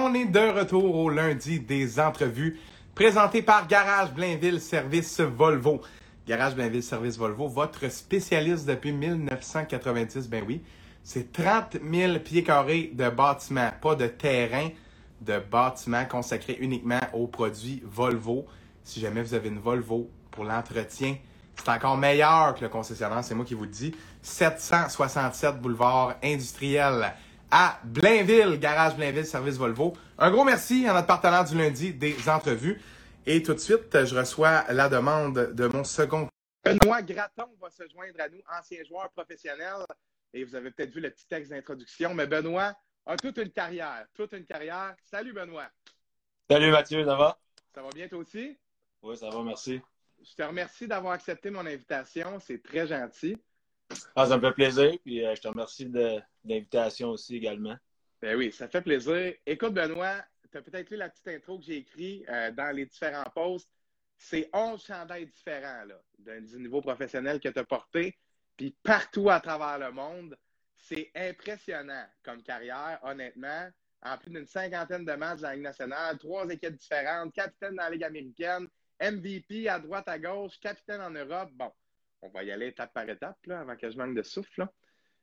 on est de retour au lundi des entrevues présentées par Garage Blainville Service Volvo. Garage Blainville Service Volvo, votre spécialiste depuis 1990, ben oui. C'est 30 000 pieds carrés de bâtiments, pas de terrain, de bâtiments consacrés uniquement aux produits Volvo. Si jamais vous avez une Volvo pour l'entretien, c'est encore meilleur que le concessionnaire, c'est moi qui vous le dis. 767 boulevard industriel à Blainville, Garage Blainville, Service Volvo. Un gros merci à notre partenaire du lundi des entrevues. Et tout de suite, je reçois la demande de mon second. Benoît Graton va se joindre à nous, ancien joueur professionnel. Et vous avez peut-être vu le petit texte d'introduction, mais Benoît a toute une carrière, toute une carrière. Salut Benoît. Salut Mathieu, ça va? Ça va bien toi aussi? Oui, ça va, merci. Je te remercie d'avoir accepté mon invitation. C'est très gentil. Ah, ça me fait plaisir. Puis euh, je te remercie de, l'invitation aussi également. Ben oui, ça fait plaisir. Écoute, Benoît, tu as peut-être lu la petite intro que j'ai écrite euh, dans les différents posts. C'est 11 chandails différents là, du niveau professionnel que tu as porté. Puis partout à travers le monde, c'est impressionnant comme carrière, honnêtement. En plus d'une cinquantaine de matchs dans la Ligue nationale, trois équipes différentes, capitaine dans la Ligue américaine, MVP à droite, à gauche, capitaine en Europe. Bon, on va y aller étape par étape là, avant que je manque de souffle.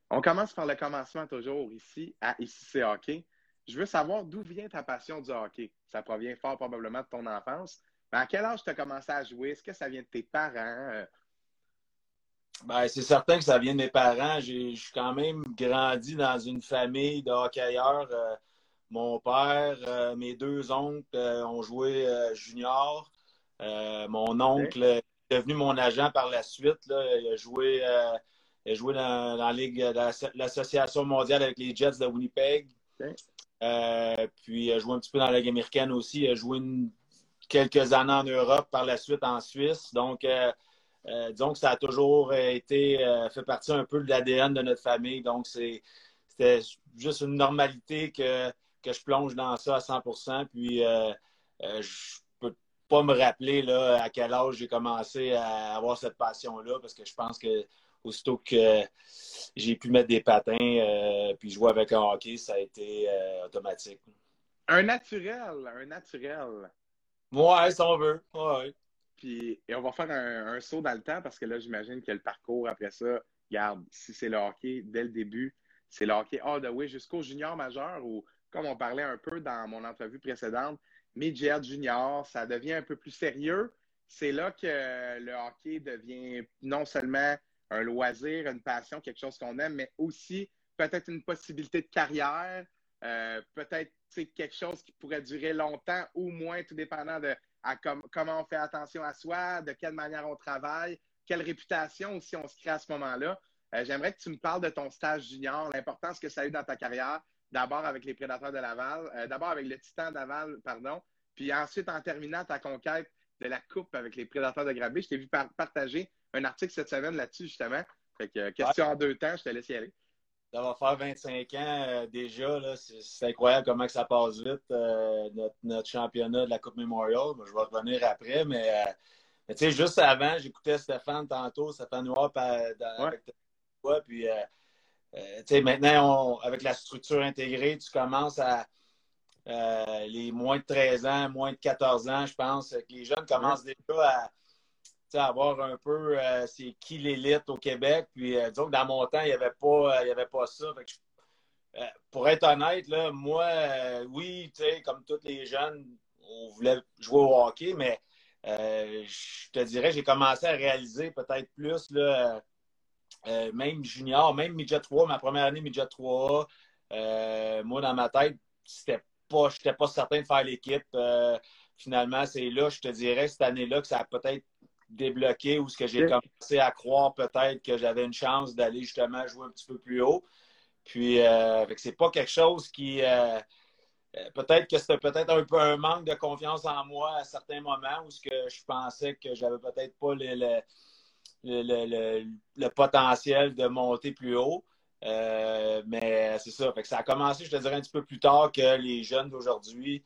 On commence par le commencement toujours ici à Ici c'est hockey. Je veux savoir d'où vient ta passion du hockey. Ça provient fort probablement de ton enfance. Mais à quel âge tu as commencé à jouer? Est-ce que ça vient de tes parents? Ben, c'est certain que ça vient de mes parents. J'ai quand même grandi dans une famille de hockeyeurs. Euh, mon père, euh, mes deux oncles euh, ont joué junior. mon oncle est devenu mon agent par la suite. Il a joué, il a joué dans, la Ligue, l'Association mondiale avec les Jets de Winnipeg. puis il a joué un petit peu dans la Ligue américaine aussi. Il a joué quelques années en Europe, par la suite en Suisse. Donc, euh, disons que ça a toujours été euh, fait partie un peu de l'ADN de notre famille. Donc, c'était juste une normalité que, je plonge dans ça à 100% Puis, euh, je peux pas me rappeler là, à quel âge j'ai commencé à avoir cette passion-là parce que je pense que aussitôt que j'ai pu mettre des patins puis jouer avec un hockey, ça a été automatique. Un naturel, un naturel. Ouais, si on veut. Ouais. Puis, et on va faire un, saut dans le temps parce que là, j'imagine que le parcours après ça, regarde, si c'est le hockey dès le début, c'est le hockey all the way jusqu'au junior majeur ou, comme on parlait un peu dans mon entrevue précédente, midget junior, ça devient un peu plus sérieux. C'est là que le hockey devient non seulement un loisir, une passion, quelque chose qu'on aime, mais aussi peut-être une possibilité de carrière, euh, peut-être quelque chose qui pourrait durer longtemps ou moins, tout dépendant de comment on fait attention à soi, de quelle manière on travaille, quelle réputation aussi on se crée à ce moment-là. Euh, j'aimerais que tu me parles de ton stage junior, l'importance que ça a eu dans ta carrière, d'abord avec les Prédateurs de Laval, euh, d'abord avec le Titan Laval, pardon, puis ensuite en terminant ta conquête de la Coupe avec les Prédateurs de Grabé. Je t'ai vu partager un article cette semaine là-dessus, justement. Fait que, question en deux temps, je te laisse y aller ça va faire 25 ans euh, déjà. C'est incroyable comment ça passe vite, euh, notre, championnat de la Coupe Memorial. je vais revenir après, mais, euh, juste avant, j'écoutais Stéphane tantôt, Stéphane Noir, avec toi, puis maintenant, avec la structure intégrée, tu commences à les moins de 13 ans, moins de 14 ans, je pense, que les jeunes commencent déjà à avoir un peu euh, c'est qui l'élite au Québec. Puis euh, disons que dans mon temps, il n'y avait, pas, y avait pas ça. Euh, pour être honnête, là, moi, oui, comme tous les jeunes, on voulait jouer au hockey, mais je te dirais, j'ai commencé à réaliser peut-être plus, là, même junior, même midget 3, ma première année midget 3 moi, dans ma tête, c'était pas, je n'étais pas certain de faire l'équipe. finalement, c'est là, je te dirais, cette année-là, que ça a peut-être débloqué ou ce que j'ai commencé à croire peut-être que j'avais une chance d'aller justement jouer un petit peu plus haut. Puis, euh, c'est pas quelque chose qui. Euh, euh, peut-être que c'était peut-être un peu un manque de confiance en moi à certains moments où ce que je pensais que j'avais peut-être pas le, le, potentiel de monter plus haut. mais c'est ça. Fait que ça a commencé, je te dirais, un petit peu plus tard que les jeunes d'aujourd'hui.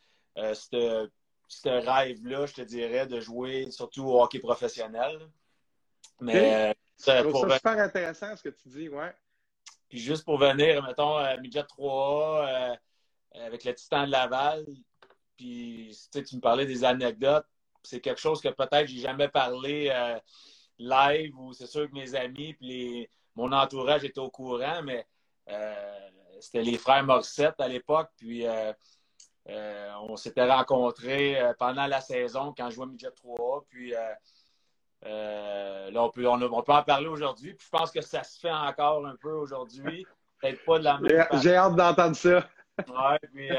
c'était ce rêve-là, je te dirais, de jouer surtout au hockey professionnel. Mais c'est super intéressant ce que tu dis, ouais. Puis juste pour venir, mettons, à midget 3A, avec le Titan de Laval. Puis, tu me parlais des anecdotes. C'est quelque chose que peut-être j'ai jamais parlé euh, live ou c'est sûr que mes amis puis mon entourage étaient au courant, mais euh, c'était les frères Morissette à l'époque. Puis, euh, on s'était rencontrés pendant la saison quand je jouais Midget 3 Puis, là, on peut, on, peut en parler aujourd'hui. Puis, je pense que ça se fait encore un peu aujourd'hui. Peut-être pas de la même J'ai hâte d'entendre ça. ouais, puis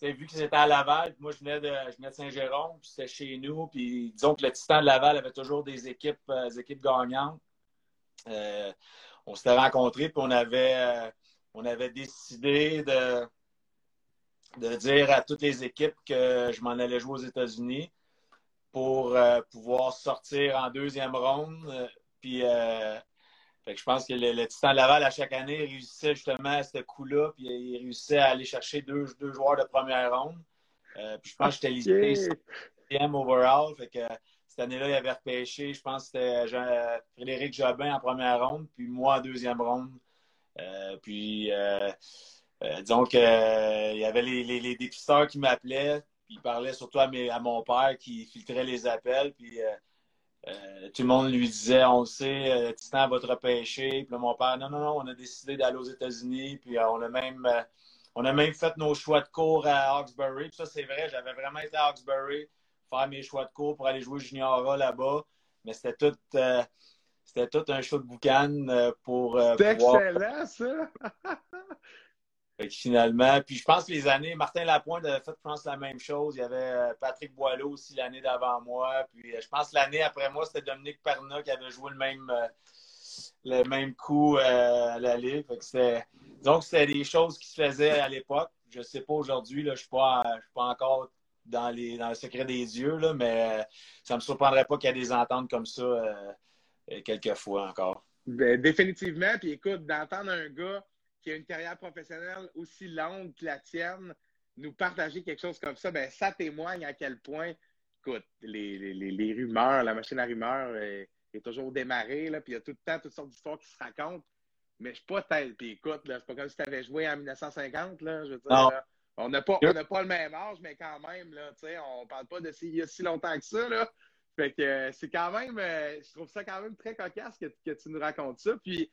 vu que c'était à Laval, moi je venais de, de Saint-Jérôme, puis c'était chez nous, puis disons que le Titan de Laval avait toujours des équipes, euh, des équipes gagnantes. Euh, on s'était rencontrés, puis on avait, euh, on avait décidé de, de dire à toutes les équipes que je m'en allais jouer aux États-Unis pour pouvoir sortir en deuxième ronde. puis je pense que le, Titan Laval, à chaque année, réussissait justement à ce coup-là, puis il réussissait à aller chercher deux, deux joueurs de première ronde. Euh, puis je pense que j'étais listé okay. overall. Fait que cette année-là, il avait repêché, je pense que c'était Frédéric Jobin en première ronde, puis moi en deuxième ronde. Euh, puis euh, disons qu'il y avait les, les, dépisteurs qui m'appelaient, puis ils parlaient surtout à, à, mon père qui filtrait les appels, puis euh, tout le monde lui disait, on le sait, euh, Titan va te repêcher. Puis là, mon père, non, non, non, on a décidé d'aller aux États-Unis. Puis euh, on, a même, on a même fait nos choix de cours à Hawkesbury. Puis ça, c'est vrai, j'avais vraiment été à Hawkesbury faire mes choix de cours pour aller jouer junior là-bas. Mais c'était tout, c'était tout un show de boucan pour. C'est excellent, ça! finalement, puis je pense que les années, Martin Lapointe avait fait, je pense, la même chose. Il y avait euh, Patrick Boileau aussi l'année d'avant moi. Puis euh, je pense que l'année après moi, c'était Dominique Perna qui avait joué le même, euh, le même coup à la Ligue. donc, c'était des choses qui se faisaient à l'époque. Je ne sais pas aujourd'hui, je ne suis, pas encore dans, les, dans le secret des yeux, là, mais ça ne me surprendrait pas qu'il y ait des ententes comme ça quelques fois encore. Ben, définitivement. Puis écoute, d'entendre un gars qui a une carrière professionnelle aussi longue que la tienne, nous partager quelque chose comme ça, ben, ça témoigne à quel point, écoute, les, les, rumeurs, la machine à rumeurs est, toujours démarrée, là, puis il y a tout le temps toutes sortes d'histoires qui se racontent. Mais je suis pas tel. Puis écoute, c'est pas comme si tu avais joué en 1950, là, je veux dire. on n'a pas, pas, le même âge, mais quand même, là, on parle pas de si, il y a si longtemps que ça. Là. Fait que euh, c'est quand même, euh, je trouve ça quand même très cocasse que, que tu nous racontes ça. Puis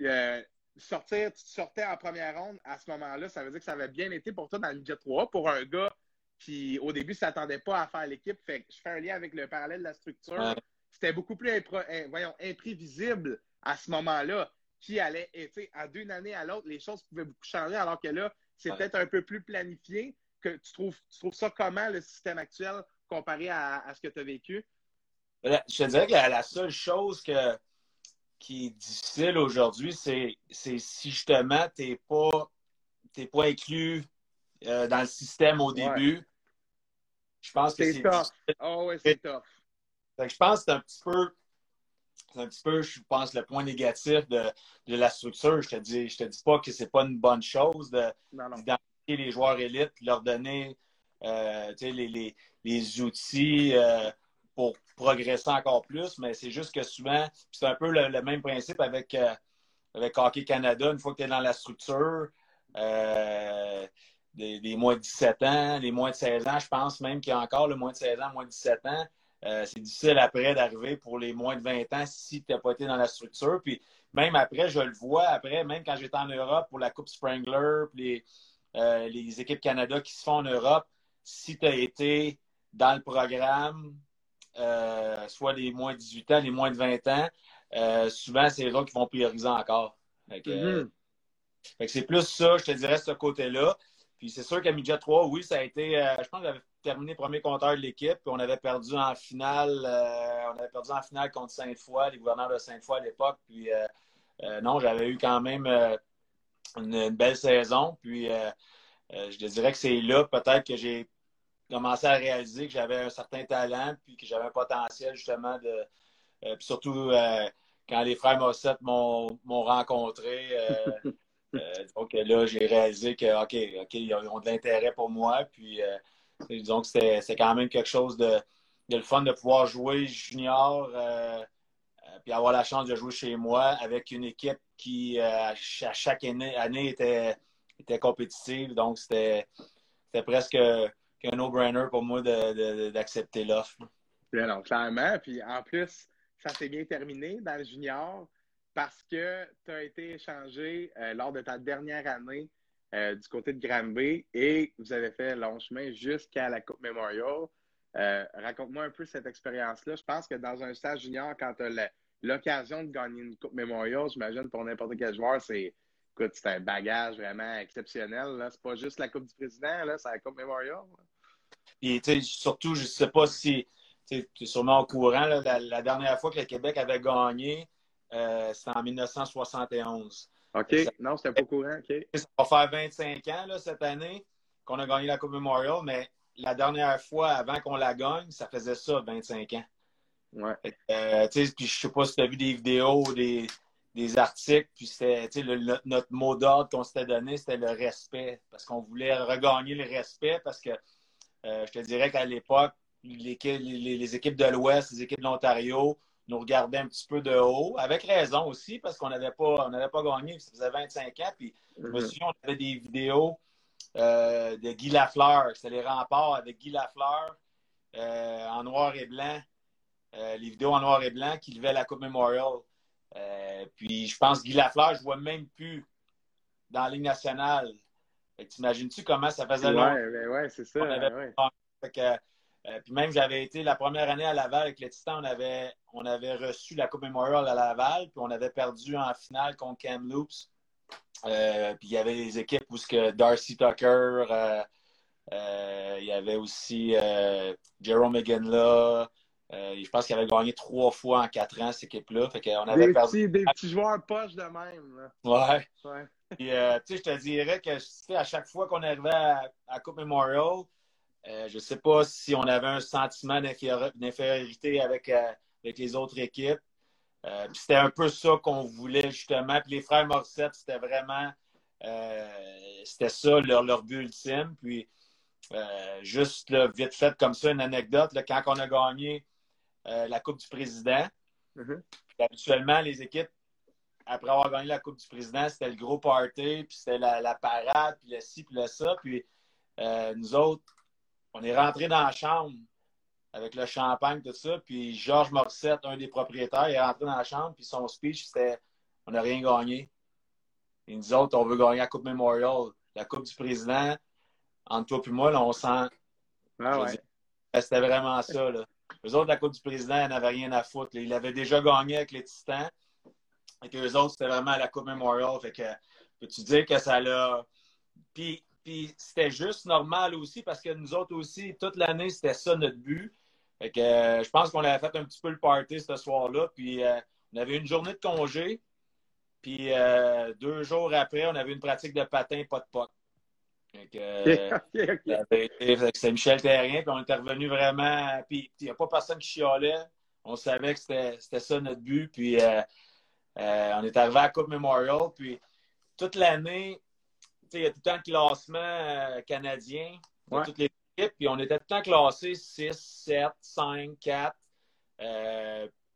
euh, sortir, tu sortais en première ronde à ce moment-là, ça veut dire que ça avait bien été pour toi dans le midget 3 pour un gars qui, au début, ne s'attendait pas à faire l'équipe. Fait que je fais un lien avec le parallèle de la structure. C'était beaucoup plus voyons, imprévisible à ce moment-là qui allait, et à d'une année à l'autre, les choses pouvaient beaucoup changer, alors que là, c'est peut-être un peu plus planifié. Que tu trouves, tu trouves ça comment, le système actuel, comparé à, ce que tu as vécu? Je te dirais que la seule chose que, qui est difficile aujourd'hui, c'est si justement tu n'es pas, pas inclus euh, dans le système au début. Je pense que c'est. Oh, ouais, c'est tough. je pense que c'est un petit peu. C'est un petit peu, je pense, le point négatif de, de la structure. Je te dis, je te dis pas que c'est pas une bonne chose d'identifier les joueurs élites, leur donner euh, les, les, les, outils euh, pour progresser encore plus, mais c'est juste que souvent, c'est un peu le, même principe avec, euh, avec Hockey Canada. Une fois que tu es dans la structure, euh, des, moins de 17 ans, les moins de 16 ans, je pense même qu'il y a encore le moins de 16 ans, moins de 17 ans. Euh, c'est difficile après d'arriver pour les moins de 20 ans si tu n'as pas été dans la structure. Puis même après, je le vois, après, même quand j'étais en Europe pour la Coupe Sprangler, puis les, les équipes Canada qui se font en Europe, si tu as été dans le programme, euh, soit les moins de 18 ans, les moins de 20 ans, euh, souvent, c'est eux qui vont prioriser encore. Mm-hmm. c'est plus ça, je te dirais, ce côté-là. Puis c'est sûr qu'à Midget 3, oui, ça a été. Euh, je pense que j'avais terminé premier compteur de l'équipe, puis on avait perdu en finale. on avait perdu en finale contre Sainte-Foy, les gouverneurs de Sainte-Foy à l'époque. Puis non, j'avais eu quand même une, belle saison. Puis je te dirais que c'est là peut-être que j'ai commencé à réaliser que j'avais un certain talent, puis que j'avais un potentiel justement de. Euh, puis surtout euh, quand les frères Mossette m'ont rencontré. Euh, donc là, j'ai réalisé que, OK, OK, ils ont de l'intérêt pour moi. Puis disons que c'est quand même quelque chose de, de, le fun de pouvoir jouer junior puis avoir la chance de jouer chez moi avec une équipe qui, à chaque année, année était était compétitive. Donc, c'était presque un no-brainer pour moi d'accepter l'offre. Non, clairement. Puis en plus, ça s'est bien terminé dans le junior parce que tu as été échangé euh, lors de ta dernière année euh, du côté de Granby et vous avez fait long chemin jusqu'à la Coupe Memorial. Euh, raconte-moi un peu cette expérience-là. Je pense que dans un stage junior, quand tu as l'occasion de gagner une Coupe Memorial, j'imagine pour n'importe quel joueur, c'est c'est un bagage vraiment exceptionnel. C'est pas juste la Coupe du Président, c'est la Coupe Memorial. Et surtout, je ne sais pas si tu es sûrement au courant, la, dernière fois que le Québec avait gagné, euh, c'était en 1971. OK, non, c'était pas au courant. Ça va faire 25 ans cette année qu'on a gagné la Coupe Memorial, mais la dernière fois avant qu'on la gagne, ça faisait ça 25 ans. Ouais. Euh, puis je sais pas si tu as vu des vidéos, des, des articles, puis c'était notre mot d'ordre qu'on s'était donné, c'était le respect. Parce qu'on voulait regagner le respect parce que euh, je te dirais qu'à l'époque, les, les, équipes de l'Ouest, les équipes de l'Ontario nous regardaient un petit peu de haut, avec raison aussi, parce qu'on n'avait pas, on pas gagné, ça faisait 25 ans. Puis je me mm-hmm. souviens, on avait des vidéos euh, de Guy Lafleur. C'était les remparts avec Guy Lafleur euh, en noir et blanc. les vidéos en noir et blanc qui levaient la Coupe Memorial. Puis je pense que Guy Lafleur, je ne vois même plus dans la Ligue nationale. T'imagines-tu comment ça faisait longtemps? Oui, ben ouais, c'est ça. Euh, puis même, j'avais été la première année à Laval avec les Titans, on avait, on avait reçu la Coupe Memorial à Laval, puis on avait perdu en finale contre Kamloops. Euh, puis il y avait des équipes où que Darcy Tucker, il y avait aussi Jerome McGinley, euh, je pense qu'il avait gagné trois fois en quatre ans, cette équipe-là. Fait qu'on avait des, petits, des petits joueurs poches de même. Ouais. ouais. Euh, je te dirais que à chaque fois qu'on arrivait à, à Coupe Memorial, euh, je ne sais pas si on avait un sentiment d'infériorité avec, avec les autres équipes. c'était un peu ça qu'on voulait justement. Puis les frères Morissette, c'était vraiment c'était ça leur, leur but ultime. Puis juste vite fait comme ça, une anecdote, quand on a gagné euh, la Coupe du Président. Mm-hmm. Habituellement, les équipes, après avoir gagné la Coupe du Président, c'était le gros party, puis c'était la, parade, puis le ci, puis le ça. Puis euh, nous autres, on est rentrés dans la chambre avec le champagne, tout ça. Puis Georges Morissette, un des propriétaires, est rentré dans la chambre, puis son speech, c'était on n'a rien gagné. Et nous autres, on veut gagner la Coupe Memorial. La Coupe du Président, entre toi et moi, là, on sent. Ah c'était vraiment ça. Là. Eux autres, la Coupe du Président, n'avaient rien à foutre. Ils avaient déjà gagné avec les Titans. Et que eux autres, c'était vraiment la Coupe Memorial. Fait que, peux-tu dire que ça l'a. Puis, puis c'était juste normal aussi parce que nous autres aussi, toute l'année, c'était ça notre but. Fait que euh, je pense qu'on avait fait un petit peu le party ce soir-là. Puis euh, on avait une journée de congé. Puis euh, deux jours après, on avait une pratique de patin pas de pote. Euh, c'était Michel Terrien, puis on était revenu vraiment. Puis il n'y a pas personne qui chialait. On savait que c'était ça notre but. Puis euh, euh, on est arrivé à la Coupe Memorial. Puis toute l'année, il y a tout le temps classement canadien de toutes les équipes. Puis on était tout le temps classés 6, 7, 5, 4.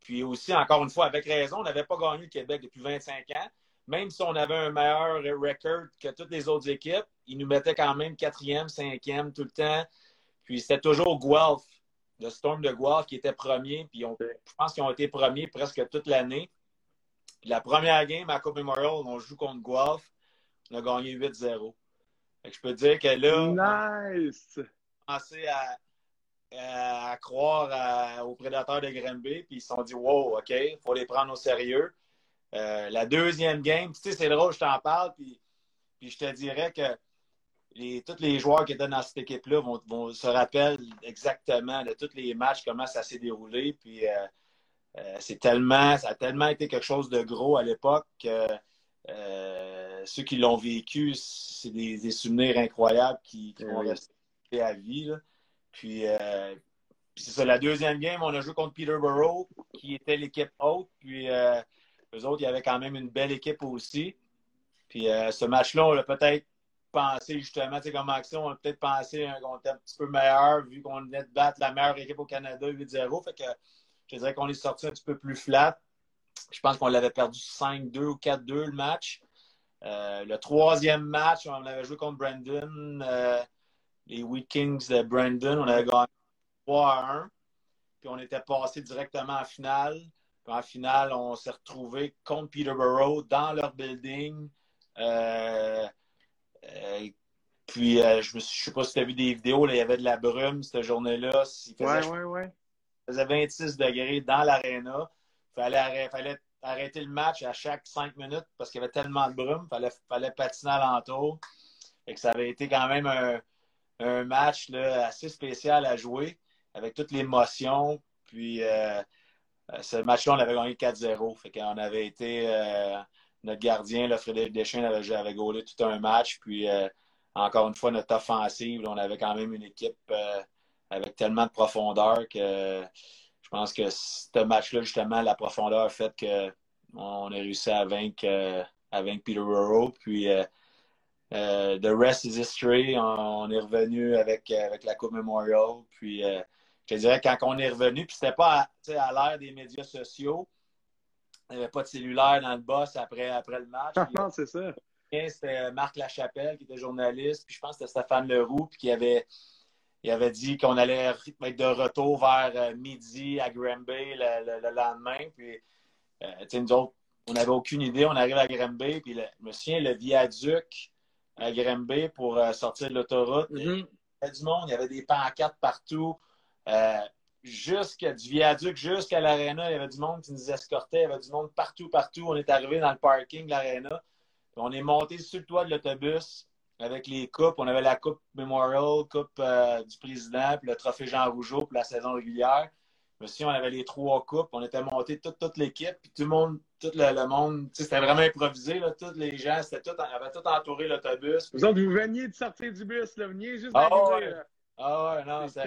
puis aussi, encore une fois, avec raison, on n'avait pas gagné le Québec depuis 25 ans même si on avait un meilleur record que toutes les autres équipes, ils nous mettaient quand même quatrième, cinquième tout le temps. Puis c'était toujours Guelph, le Storm de Guelph qui était premier. Puis je pense qu'ils ont été premiers presque toute l'année. La première game à Coupe Memorial, on joue contre Guelph. On a gagné 8-0. Je peux dire que là, nice. on a commencé à, croire aux prédateurs de Granby. Puis ils se sont dit, wow, OK, il faut les prendre au sérieux. Euh, la deuxième game, tu sais, c'est drôle, je t'en parle, puis, puis je te dirais que les, tous les joueurs qui étaient dans cette équipe-là vont, se rappellent exactement de tous les matchs, comment ça s'est déroulé. Puis euh, euh, c'est tellement, ça a tellement été quelque chose de gros à l'époque que ceux qui l'ont vécu, c'est des, souvenirs incroyables qui, vont rester à vie. Puis, c'est ça, la deuxième game, on a joué contre Peterborough, qui était l'équipe haute. Puis eux autres, il y avait quand même une belle équipe aussi. Puis euh, ce match-là, on l'a peut-être pensé justement, tu sais, comme action, on a peut-être pensé qu'on était un petit peu meilleur vu qu'on venait de battre la meilleure équipe au Canada 8-0. Fait que je dirais qu'on est sorti un petit peu plus flat. Je pense qu'on l'avait perdu 5-2 ou 4-2 le match. le troisième match, on avait joué contre Brandon, les Wheat Kings de Brandon. On avait gagné 3 à 1. Puis on était passé directement en finale. Puis en finale, on s'est retrouvé contre Peterborough dans leur building. Euh, euh, puis euh, je ne sais pas si tu as vu des vidéos, il y avait de la brume cette journée-là. Il faisait, ouais, ouais, faisait 26 degrés dans l'aréna. Il fallait, fallait, arrêter le match à chaque 5 minutes parce qu'il y avait tellement de brume. Il fallait, fallait patiner alentour. Et que ça avait été quand même un, un match là, assez spécial à jouer avec toute l'émotion. Puis ce match-là, on avait gagné 4-0. Fait qu'on avait été euh, notre gardien, là, Frédéric Deschênes, avait, avait gaulé tout un match. Puis encore une fois, notre offensive, on avait quand même une équipe avec tellement de profondeur que je pense que ce match-là, justement, la profondeur a fait qu'on a réussi à vaincre, à vaincre Peterborough. Puis euh, the rest is history. On, est revenu avec, euh, avec la Coupe Memorial. Puis, euh, je dirais, quand on est revenu, puis c'était pas à, à l'ère des médias sociaux, il n'y avait pas de cellulaire dans le boss après, après le match. non, c'est ça. C'était Marc Lachapelle qui était journaliste, puis je pense que c'était Stéphane Leroux, puis qui avait, il avait dit qu'on allait être de retour vers midi à Granby le, le, lendemain. Puis, nous autres, on n'avait aucune idée. On arrive à Granby, puis le, je me souviens, le viaduc à Granby pour euh, sortir de l'autoroute. Mm-hmm. Il y avait du monde, il y avait des pancartes partout. Euh, jusqu'à du viaduc, jusqu'à l'aréna, il y avait du monde qui nous escortait. Il y avait du monde partout, partout. On est arrivé dans le parking de l'aréna. On est monté sur le toit de l'autobus avec les coupes. On avait la Coupe Memorial, Coupe euh, du Président, puis le Trophée Jean Rougeau pour la saison régulière. Monsieur, on avait les trois coupes. On était monté toute, toute l'équipe, puis tout le monde tout le, monde, c'était vraiment improvisé. Là, tous les gens, c'était tout, avaient tout entouré l'autobus. Vous autres, vous veniez de sortir du bus, là, vous veniez juste ah, d'arriver. Ouais. Ah ouais, non, c'est.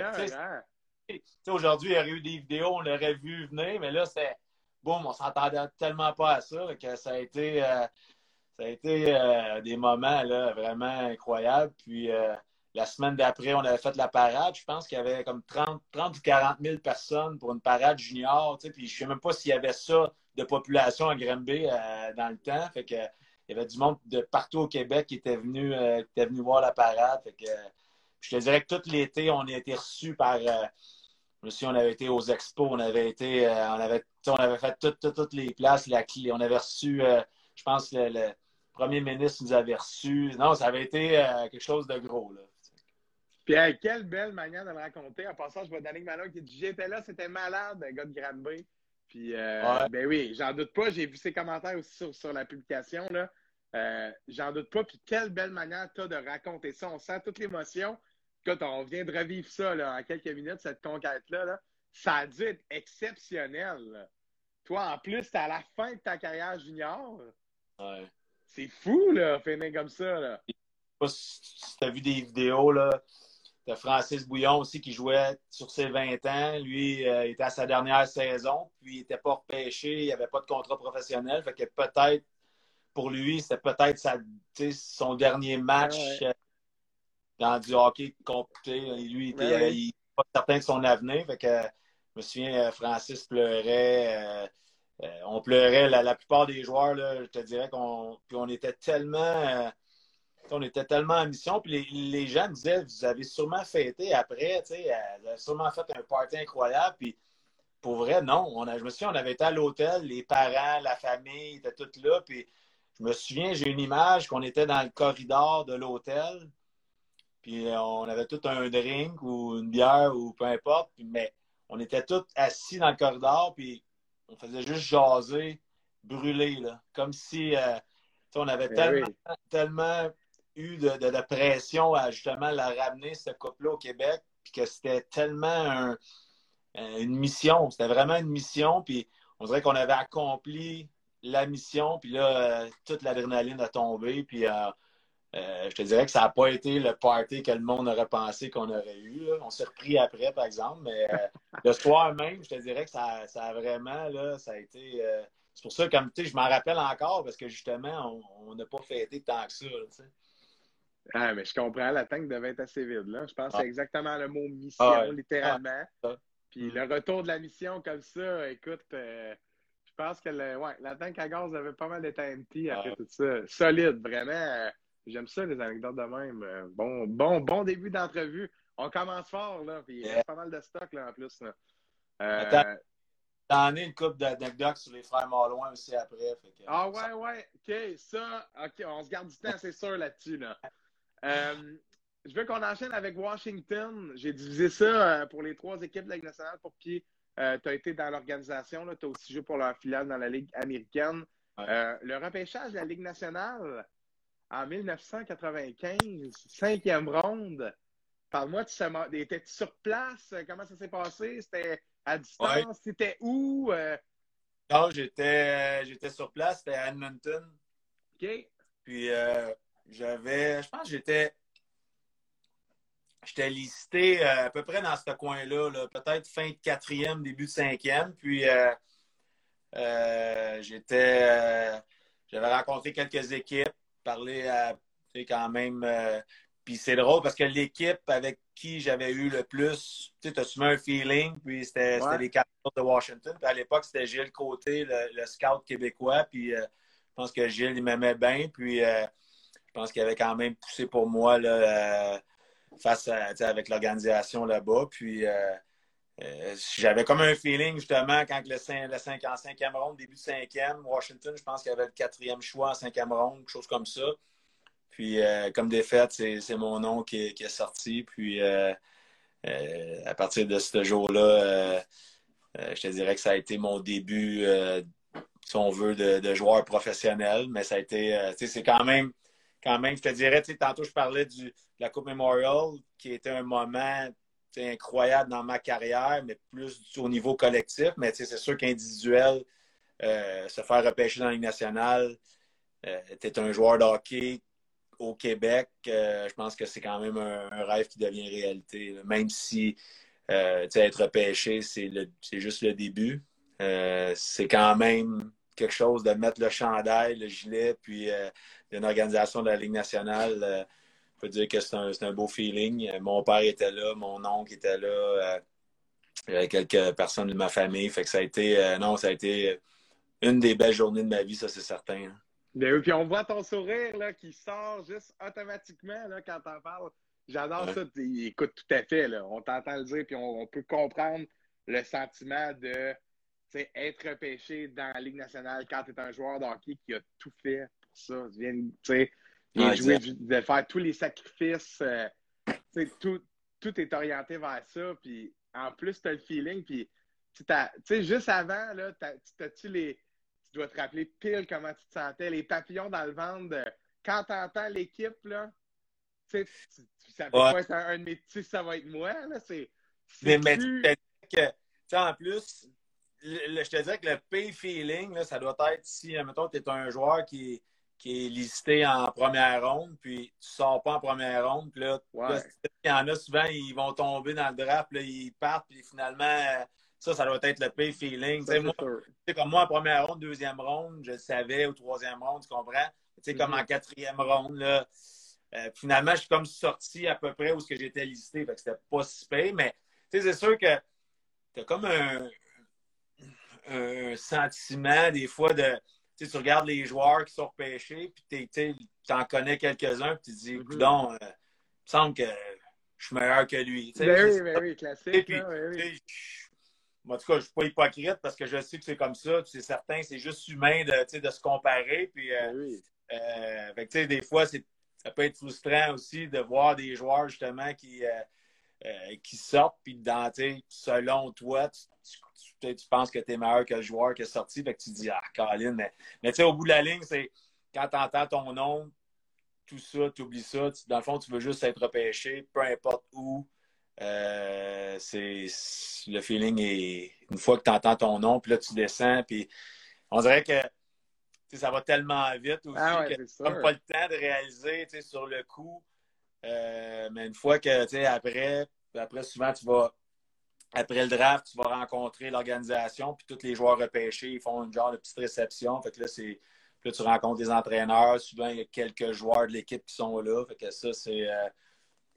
Aujourd'hui, il y aurait eu des vidéos, on l'aurait vu venir, mais là, c'est. Boum, on s'entendait tellement pas à ça que ça a été, euh, ça a été euh, des moments là, vraiment incroyables. Puis euh, la semaine d'après, on avait fait la parade. Je pense qu'il y avait comme 30, 30 ou 40 000 personnes pour une parade junior. Puis je ne sais même pas s'il y avait ça de population à euh, dans le temps. Fait que, il y avait du monde de partout au Québec qui était venu, qui était venu voir la parade. Fait que, je te dirais que tout l'été, on a été reçus par. Euh, on avait été aux expos, on avait été. on, avait, on avait fait toutes les places, la clé. On avait reçu, je pense, le, le, premier ministre nous avait reçus. Non, ça avait été quelque chose de gros. Là. Puis, quelle belle manière de le raconter. En passant, je vois Danick Malone qui dit J'étais là, c'était malade, gars de Granby. Puis, euh, ben oui, j'en doute pas. J'ai vu ses commentaires aussi sur, la publication. Là. Euh, j'en doute pas. Puis, quelle belle manière tu as de raconter ça. On sent toute l'émotion. Écoute, on vient de revivre ça là, en quelques minutes, cette conquête-là. Ça a dû être exceptionnel. Toi, en plus, t'es à la fin de ta carrière junior. Ouais. C'est fou, là, finir comme ça. Là. Je sais pas si tu as vu des vidéos, là. T'as Francis Bouillon aussi qui jouait sur ses 20 ans. Lui, euh, il était à sa dernière saison, puis il n'était pas repêché, il n'avait pas de contrat professionnel. Fait que peut-être, pour lui, c'était peut-être son dernier match euh, dans du hockey compté. Lui, il n'était pas certain de son avenir. Fait que, je me souviens, euh, Francis pleurait. on pleurait. La, plupart des joueurs, là, je te dirais qu'on on était tellement on était tellement en mission, puis les, gens disaient, vous avez sûrement fêté après, tu sais, euh, vous avez sûrement fait un party incroyable, puis pour vrai, non. On a, je me souviens, on avait été à l'hôtel, les parents, la famille étaient tous là, puis je me souviens, j'ai une image qu'on était dans le corridor de l'hôtel, puis euh, on avait tout un drink ou une bière ou peu importe, mais on était tous assis dans le corridor, puis on faisait juste jaser, brûler, là, comme si... euh, on avait eh tellement, tellement eu de, pression à justement la ramener, ce couple-là, au Québec, puis que c'était tellement une mission. C'était vraiment une mission, puis on dirait qu'on avait accompli la mission, puis là, euh, toute l'adrénaline a tombé, puis euh, euh, je te dirais que ça n'a pas été le party que le monde aurait pensé qu'on aurait eu. On s'est repris après, par exemple, mais le soir même, je te dirais que ça, a vraiment, là, ça a été... c'est pour ça, comme tu sais, je m'en rappelle encore, parce que justement, on n'a pas fêté tant que ça, ah, mais je comprends, la tank devait être assez vide. Là. Je pense que c'est ah. exactement le mot mission, littéralement. Ah. Puis le retour de la mission comme ça, écoute, euh, pense que le, ouais, la tank à gaz avait pas mal de TNT après tout ça. Solide, vraiment. J'aime ça, les anecdotes de même. Bon, bon, bon début d'entrevue. On commence fort, là. Puis il y a pas mal de stock, là, en plus. Là. Euh... T'en as une coupe d'anecdotes sur les frères Malouin aussi après. ah ouais, ouais. OK, ça, OK, on se garde du temps, c'est sûr, là-dessus. Là. Euh, je veux qu'on enchaîne avec Washington. J'ai divisé ça euh, pour les trois équipes de la Ligue nationale pour qui euh, tu as été dans l'organisation. Tu as aussi joué pour leur filiale dans la Ligue américaine. le repêchage de la Ligue nationale en 1995, cinquième ronde. Parle-moi, tu étais sur place? Comment ça s'est passé? C'était à distance? C'était où? Euh? Non, j'étais, j'étais sur place, c'était à Edmonton. OK. Puis euh, j'avais, je pense que j'étais, j'étais listé euh, à peu près dans ce coin-là, peut-être fin de quatrième, début de cinquième. Puis j'étais, j'avais rencontré quelques équipes, parlé à, quand même puis c'est drôle parce que l'équipe avec qui j'avais eu le plus, tu sais, as un feeling, puis c'était les Capitals de Washington. Puis à l'époque, c'était Gilles Côté, le, scout québécois. Puis euh, je pense que Gilles, il m'aimait bien. Puis euh, je pense qu'il avait quand même poussé pour moi là, euh, face à, avec l'organisation là-bas. Puis j'avais comme un feeling, justement, quand le, 5, le 5 en début de cinquième, Washington, je pense qu'il y avait le quatrième choix en cinquième ronde, quelque chose comme ça. Puis, euh, comme défaite, c'est mon nom qui est, sorti. Puis, euh, euh, à partir de ce jour-là, je te dirais que ça a été mon début, si on veut, de, joueur professionnel. Mais ça a été, c'est quand même, quand même, je te dirais, tantôt, je parlais du, de la Coupe Memorial, qui était un moment incroyable dans ma carrière, mais plus au niveau collectif. Mais c'est sûr qu'individuel, se faire repêcher dans la Ligue nationale, tu es un joueur de hockey au Québec, euh, je pense que c'est quand même un, rêve qui devient réalité. Même si euh, être repêché, c'est juste le début. Euh, c'est quand même quelque chose de mettre le chandail, le gilet, puis une organisation de la Ligue nationale. Je peux dire que c'est un, beau feeling. Mon père était là, mon oncle était là, avait quelques personnes de ma famille. Fait que ça a été, non, ça a été une des belles journées de ma vie, ça c'est certain. Hein. Ben puis on voit ton sourire là, qui sort juste automatiquement là, quand t'en parles. J'adore ça. Écoute, tout à fait. Là. On t'entend le dire, puis on, peut comprendre le sentiment de être repêché dans la Ligue nationale quand tu es un joueur de hockey qui a tout fait pour ça. Tu jouer, de faire tous les sacrifices. Euh, tout, tout est orienté vers ça. Puis en plus, tu as le feeling. Puis, juste avant, là, t'as-tu les tu dois te rappeler pile comment tu te sentais, les papillons dans le ventre. quand tu entends l'équipe, là, tu sais, ça peut pas être un, de mes petits, ça va être moi. Là, c'est, mais, mais tu que, en plus, je te dirais que le pay feeling, là, ça doit être si, mettons, tu es un joueur qui, qui est listé en première ronde, puis tu sors pas en première ronde, puis là, il y en a souvent, ils vont tomber dans le draft, là, ils partent, puis finalement, ça, ça doit être le pay feeling. moi, comme moi, en première ronde, deuxième ronde, je le savais, au troisième ronde, tu comprends? sais, comme en mm-hmm. quatrième ronde, là, euh, finalement, je suis comme sorti à peu près où j'étais listé. Fait que c'était pas si pay, mais c'est sûr que tu as comme un, un, sentiment des fois de. Tu regardes les joueurs qui sont repêchés, puis tu en connais quelques-uns, puis tu te dis, mm -hmm. euh, il me semble que je suis meilleur que lui. Ben oui, ben oui, classique. en tout cas, je ne suis pas hypocrite parce que je sais que c'est comme ça. C'est certain, c'est juste humain de, de se comparer. Puis, euh, ben euh, des fois, ça peut être frustrant aussi de voir des joueurs justement qui, euh, qui sortent. Puis, dans, selon toi, tu, tu, penses que tu es meilleur que le joueur qui est sorti. Fait que tu dis, ah, Colin, mais, mais au bout de la ligne, c'est quand tu entends ton nom, tout ça, tu oublies ça. dans le fond, tu veux juste être repêché, peu importe où. Euh, c'est le feeling est une fois que tu entends ton nom, puis là tu descends, puis on dirait que ça va tellement vite aussi ah que tu n'as pas le temps de réaliser sur le coup. Euh, mais une fois que après, après, souvent tu vas après le draft, tu vas rencontrer l'organisation, puis tous les joueurs repêchés, ils font une genre de petite réception. Fait que là, c'est. Là, tu rencontres des entraîneurs. Souvent, il y a quelques joueurs de l'équipe qui sont là. Fait que ça, c'est. Euh,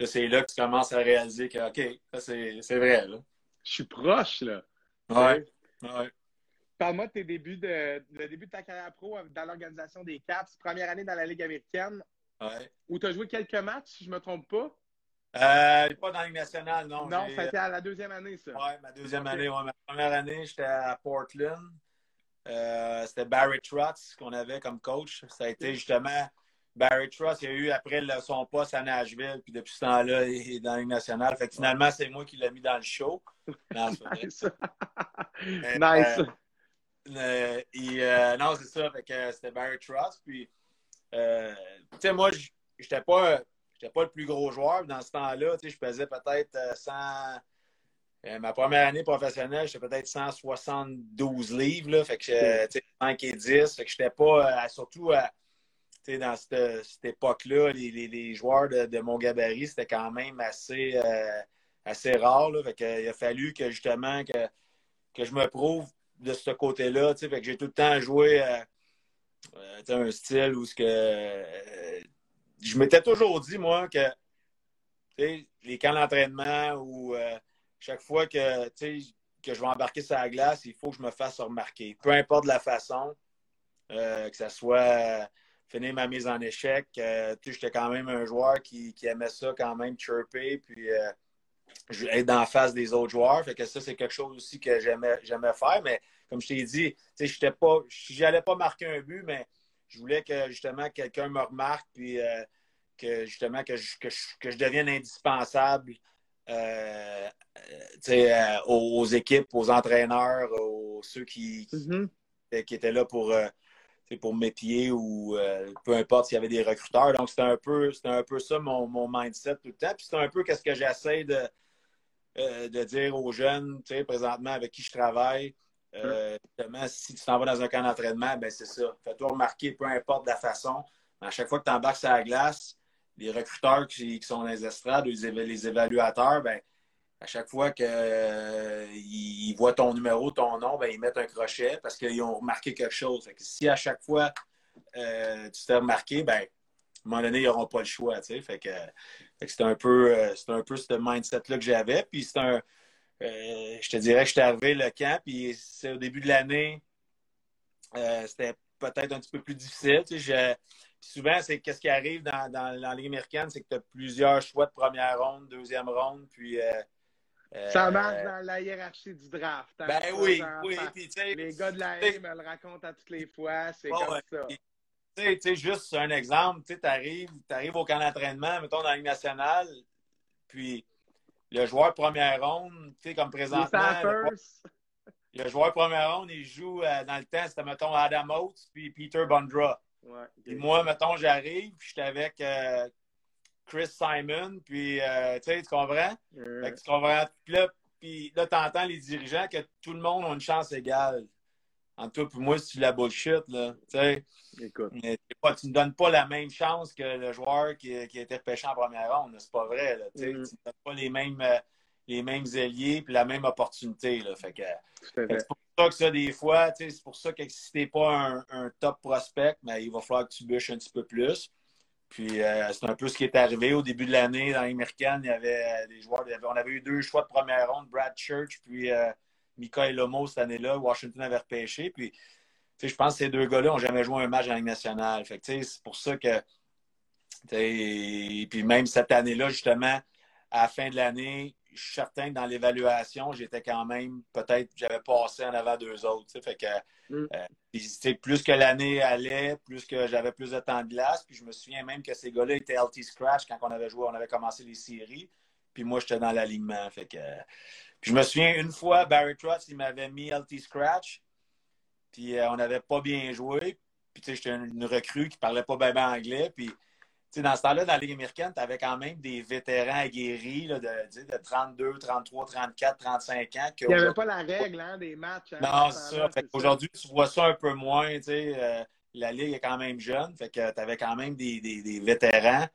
c'est là que tu commences à réaliser que, OK, c'est vrai. Là. Je suis proche, là. Ouais. ouais. Parle-moi de tes débuts de, le début de ta carrière pro dans l'organisation des Caps, première année dans la Ligue américaine, ouais. où tu as joué quelques matchs, si je ne me trompe pas. Euh, pas dans la Ligue nationale, non. Non, été à la deuxième année, ça. Oui, ma deuxième année. Ouais, ma première année, j'étais à Portland. Euh, c'était Barry Trotz qu'on avait comme coach. Ça a été justement Barry Trotz. Il y a eu après le, son poste à Nashville, puis depuis ce temps-là, il est dans la Ligue nationale. Fait que finalement, c'est moi qui l'ai mis dans le show. Non, nice. nice. Euh, euh, non, c'est ça. Fait que c'était Barry Trotz. Puis, tu sais, moi, j'étais pas n'étais pas le plus gros joueur. Dans ce temps-là, je pesais peut-être 100. Euh, ma première année professionnelle, j'étais peut-être 172 livres. Là, fait que, sais, 5 et 10. Fait que j'étais pas, euh, surtout dans cette, cette époque-là, les, les, les, joueurs de, de, mon gabarit, c'était quand même assez, euh, assez rare. Là. Fait que, il a fallu que justement que, que je me prouve de ce côté-là. Fait que j'ai tout le temps joué un style où ce que je m'étais toujours dit, moi, que les camps d'entraînement ou euh, chaque fois que, que je vais embarquer sur la glace, il faut que je me fasse remarquer. Peu importe la façon, euh, que ce soit euh, finir ma mise en échec. J'étais quand même un joueur qui, aimait ça quand même chirper, puis être dans la face des autres joueurs. Fait que ça, c'est quelque chose aussi que j'aimais faire. Mais comme je t'ai dit, pas. J'allais pas marquer un but, mais je voulais que justement quelqu'un me remarque, puis euh, que justement que je, que, je, devienne indispensable euh, euh, aux, équipes, aux entraîneurs, aux ceux qui, qui, mm-hmm. étaient là pour, pour m'épier ou peu importe s'il y avait des recruteurs. Donc, c'était un peu, un peu ça mon, mon, mindset tout le temps. Puis c'est un peu ce que j'essaie de, de dire aux jeunes, présentement avec qui je travaille. Euh, si tu t'en vas dans un camp d'entraînement, ben c'est ça. Fais-toi remarquer, peu importe la façon. À chaque fois que tu embarques sur la glace, les recruteurs qui, sont dans les estrades, les, évaluateurs, ben, à chaque fois qu'ils euh, voient ton numéro, ton nom, ben, ils mettent un crochet parce qu'ils ont remarqué quelque chose. si à chaque fois euh, tu t'es remarqué, ben, à un moment donné, ils n'auront pas le choix. Fait que, c'est un peu, peu ce mindset-là que j'avais. Puis c'est un, euh, je te dirais que je suis arrivé le camp, puis c'est au début de l'année, euh, c'était peut-être un petit peu plus difficile. souvent, c'est qu'est-ce qui arrive dans, dans, la Ligue américaine, c'est que tu as plusieurs choix de première ronde, deuxième ronde, puis. Euh, ça marche dans la hiérarchie du draft. Hein, ben oui, oui. les gars de la Haie me le racontent à toutes les fois, c'est comme ça. Tu sais, juste un exemple, tu arrives, arrives au camp d'entraînement, mettons dans la Ligue nationale, puis le joueur première ronde, tu sais, comme présentement. Le, joueur première ronde, il joue euh, dans le temps, c'était, mettons, Adam Oates puis Peter Bondra. Et moi, mettons, j'arrive, puis j'étais avec euh, Chris Simon, puis, euh, tu sais, tu comprends? tu comprends? Puis là, puis là, t'entends les dirigeants que tout le monde a une chance égale. En tout pour moi, c'est la bullshit, là. Tu. Écoute. tu ne donnes pas la même chance que le joueur qui, qui a été repêché en première ronde. C'est pas vrai, là. Tu ne mm-hmm. donnes pas les mêmes, euh, les mêmes ailiers et la même opportunité, c'est pour ça que ça, des fois, c'est pour ça que si t'es pas un, top prospect, mais ben, il va falloir que tu bûches un petit peu plus. Puis euh, c'est un peu ce qui est arrivé au début de l'année dans l'américaine. Il y avait des joueurs, on avait eu deux choix de première ronde, Brad Church, puis euh, Mikael Lomo cette année-là. Washington avait repêché. Puis, je pense que ces deux gars-là n'ont jamais joué un match en Ligue nationale. Fait c'est pour ça que. Et puis même cette année-là, justement, à la fin de l'année, je suis certain que dans l'évaluation, j'étais quand même, peut-être, j'avais passé en avant deux autres. Fait que, mm. euh, plus que l'année allait, plus que j'avais plus de temps de glace. Puis je me souviens même que ces gars-là étaient LT Scratch quand on avait joué, on avait commencé les séries. Puis moi, j'étais dans l'alignement. Fait que, je me souviens, une fois, Barry Trotz, il m'avait mis LT Scratch. Puis euh, on n'avait pas bien joué. Puis tu sais, j'étais une recrue qui parlait pas bien, anglais. Puis dans ce temps-là, dans la Ligue américaine, tu avais quand même des vétérans aguerris là, de, de 32, 33, 34, 35 ans. Il n'y avait pas la règle hein, des matchs. Hein, non, c'est ça. Aujourd'hui, tu vois ça un peu moins. Euh, la Ligue est quand même jeune. Fait que tu avais quand même des, des vétérans.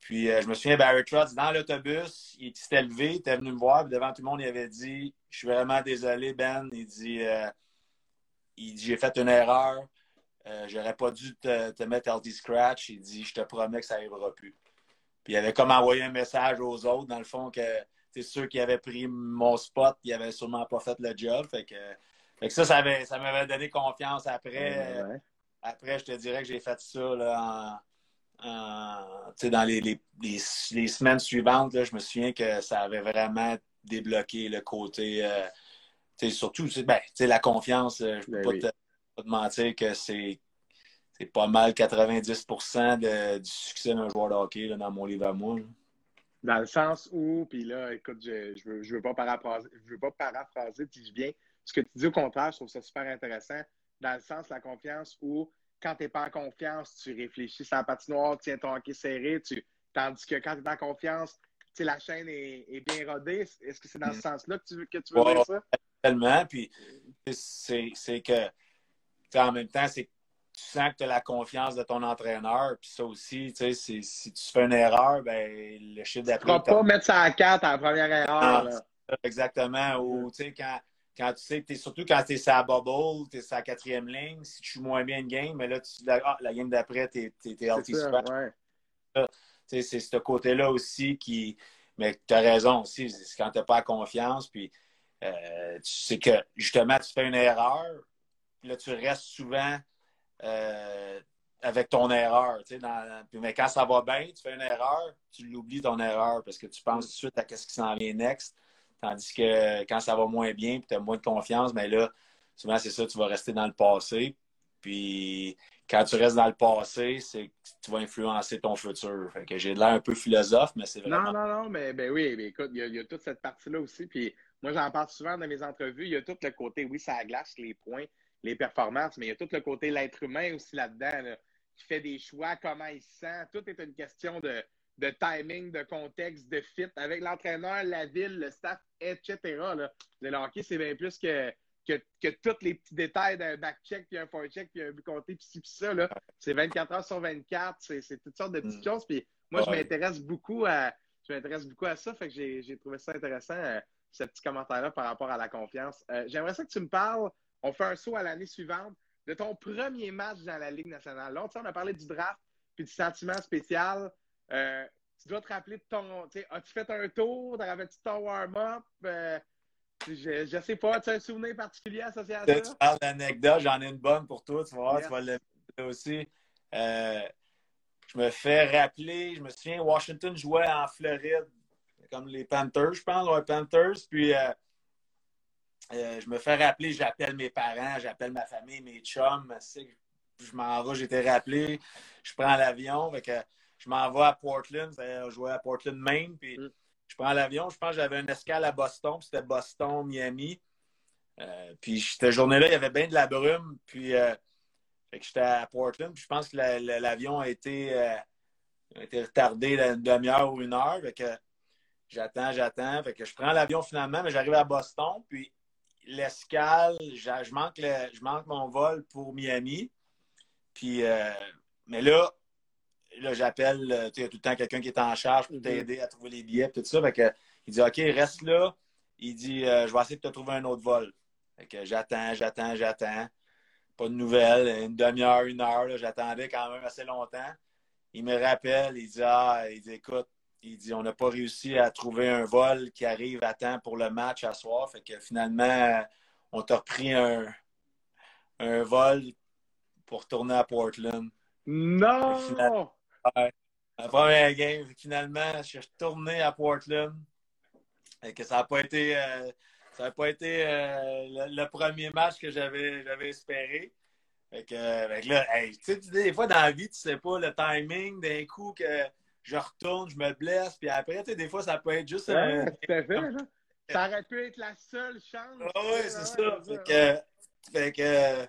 Puis euh, je me souviens, Barry Trotz, dans l'autobus, il s'était levé, il était venu me voir, puis devant tout le monde, il avait dit Je suis vraiment désolé, Ben. Il dit, euh, J'ai fait une erreur. Euh, J'aurais pas dû te, te mettre LD Scratch. Il dit Je te promets que ça n'arrivera plus. Puis il avait comme envoyé un message aux autres, dans le fond, que c'est ceux qui avaient pris mon spot, ils n'avaient sûrement pas fait le job. Fait que, Fait que ça, ça, m'avait donné confiance après. Après, je te dirais que j'ai fait ça là, dans les, les, les, semaines suivantes. Là, je me souviens que ça avait vraiment débloqué le côté. Euh, surtout, ben, la confiance. Euh, je ne peux ben pas, te, mentir que c'est pas mal 90 de, du succès d'un joueur de hockey dans mon livre à moi. Dans le sens où, puis là, écoute, je ne veux, je veux, pas paraphraser, je veux pas paraphraser, dis bien. Ce que tu dis au contraire, je trouve ça super intéressant. Dans le sens, la confiance où, quand tu n'es pas en confiance, tu réfléchis sans patinoire, tiens ton hockey serré, tu... tandis que quand tu es en confiance, la chaîne est, bien rodée. Est-ce que c'est dans ce mm. sens-là que tu, que tu veux dire ça? Tellement. Puis, c'est que, en même temps, c'est tu sens que tu as la confiance de ton entraîneur. Puis ça aussi, tu sais, si tu fais une erreur, ben le chiffre d'après. Tu ne pas mettre ça à 4 à la première erreur. exactement. Ou, tu sais, quand, quand tu sais es surtout quand tu es sur la bubble, tu es sur la quatrième ligne, si tu joues moins bien une game, mais là, tu, la, ah, la game d'après, tu es, es, C'est ce côté-là aussi qui. Mais tu as raison aussi, c'est quand tu n'as pas confiance, puis euh, tu sais que justement, tu fais une erreur, là, tu restes souvent euh, avec ton erreur. mais quand ça va bien, tu fais une erreur, tu l'oublies ton erreur parce que tu penses tout de suite à ce qui s'en vient next. Tandis que quand ça va moins bien, tu as moins de confiance, mais là, souvent, c'est ça, tu vas rester dans le passé. Puis quand tu restes dans le passé, c'est que tu vas influencer ton futur. Fait que j'ai l'air un peu philosophe, mais c'est vraiment. Non, non, non, mais ben oui, mais écoute, il y, a toute cette partie-là aussi. Puis moi, j'en parle souvent dans mes entrevues. Il y a tout le côté, oui, ça glace les points, les performances, mais il y a tout le côté l'être humain aussi là-dedans, qui fait des choix, comment il se sent. Tout est une question de, timing, de contexte, de fit avec l'entraîneur, la ville, le staff, etc. Là. Le hockey, c'est bien plus que, que, que, tous les petits détails d'un back-check, puis un forecheck, puis un but compté, puis ci, puis ça. C'est 24 heures sur 24, c'est toutes sortes de petites mm. choses. Puis moi, je m'intéresse beaucoup à je m'intéresse beaucoup à ça, fait que j'ai trouvé ça intéressant. Euh, ce petit commentaire-là par rapport à la confiance. Euh, j'aimerais ça que tu me parles, on fait un saut à l'année suivante, de ton premier match dans la Ligue nationale. Là, on a parlé du draft puis du sentiment spécial. Euh, tu dois te rappeler de ton. As-tu fait un tour? Avais-tu ton warm-up? Euh, je, ne sais pas, tu as un souvenir particulier associé à ça? Tu parles d'anecdote, j'en ai une bonne pour toi, tu vois, tu vas le aussi. je me fais rappeler, je me souviens, Washington jouait en Floride comme les Panthers, je pense, les Panthers. Puis euh, euh, je me fais rappeler, j'appelle mes parents, j'appelle ma famille, mes chums. Je m'en vais, j'étais rappelé. Je prends l'avion. Je m'en vais à Portland. Je jouais à Portland, Maine. Puis mm. je prends l'avion. Je pense que j'avais une escale à Boston. C'était Boston, Miami. Euh, puis cette journée-là, il y avait bien de la brume. Puis j'étais à Portland. Puis je pense que l'avion a été, été retardé d'une demi-heure ou une heure. J'attends, j'attends. Fait que je prends l'avion finalement, mais j'arrive à Boston. Puis l'escale, je manque, je manque mon vol pour Miami. Puis, euh, mais là, là j'appelle, euh, il y a tout le temps quelqu'un qui est en charge pour mm-hmm. t'aider à trouver les billets, tout ça. Fait que, il dit, OK, reste là. Il dit, euh, je vais essayer de te trouver un autre vol. Fait que j'attends, j'attends, j'attends. Pas de nouvelles. Une demi-heure, une heure, j'attendais quand même assez longtemps. Il me rappelle, il dit, ah, il dit, écoute, il dit on n'a pas réussi à trouver un vol qui arrive à temps pour le match à soir. Fait que finalement, on t'a repris un, un vol pour tourner à Portland. Non! La première game, finalement, je suis retourné à Portland. Et que ça n'a pas été, euh, ça pas été euh, le, premier match que j'avais espéré. Fait que, là, tu sais, des fois dans la vie, tu sais pas le timing d'un coup que je retourne, je me blesse, puis après, tu sais, des fois, ça peut être juste. Ça aurait pu être la seule chance. Ah oui, c'est ça. Fait que, fait que,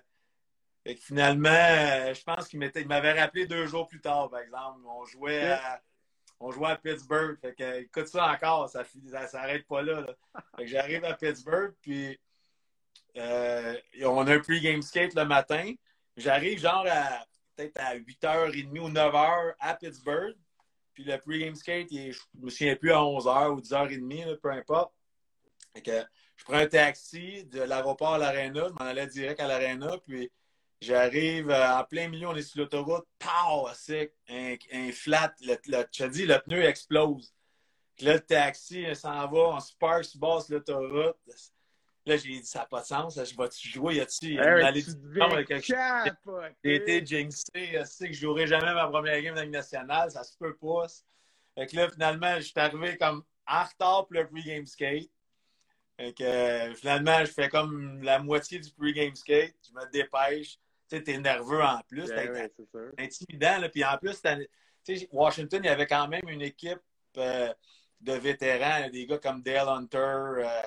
finalement, je pense qu'il m'avait rappelé deux jours plus tard, par exemple. On jouait à, on jouait à Pittsburgh. Fait que, écoute ça encore, ça ne s'arrête pas là, Fait que j'arrive à Pittsburgh, puis euh, on a un pre-game skate le matin. J'arrive genre à peut-être à 8h30 ou 9h à Pittsburgh. Puis le pre-game skate, je ne me souviens plus à 11h ou 10h30, peu importe. que je prends un taxi de l'aéroport à l'aréna, je m'en allais direct à l'aréna, puis j'arrive euh, en plein milieu, on est sur l'autoroute, pow, sec, un, un, flat, le, le, je te dis, le pneu explose. Là, le taxi s'en va, on se parque sur basse l'autoroute. Là, j'ai dit, ça n'a pas de sens. Je vais-tu jouer? Y a-tu une. J'ai été jinxé. Je sais que je jouerai jamais ma première game de Ligue nationale. Ça se peut pas. Fait que là, finalement, je suis arrivé comme en retard pour le pre-game skate. Fait que euh, finalement, je fais comme la moitié du pre-game skate. Je me dépêche. Tu t'es nerveux en plus. Ben ouais, c'est intimidant. Là. Puis en plus, Washington, il y avait quand même une équipe euh, de vétérans, des gars comme Dale Hunter, euh,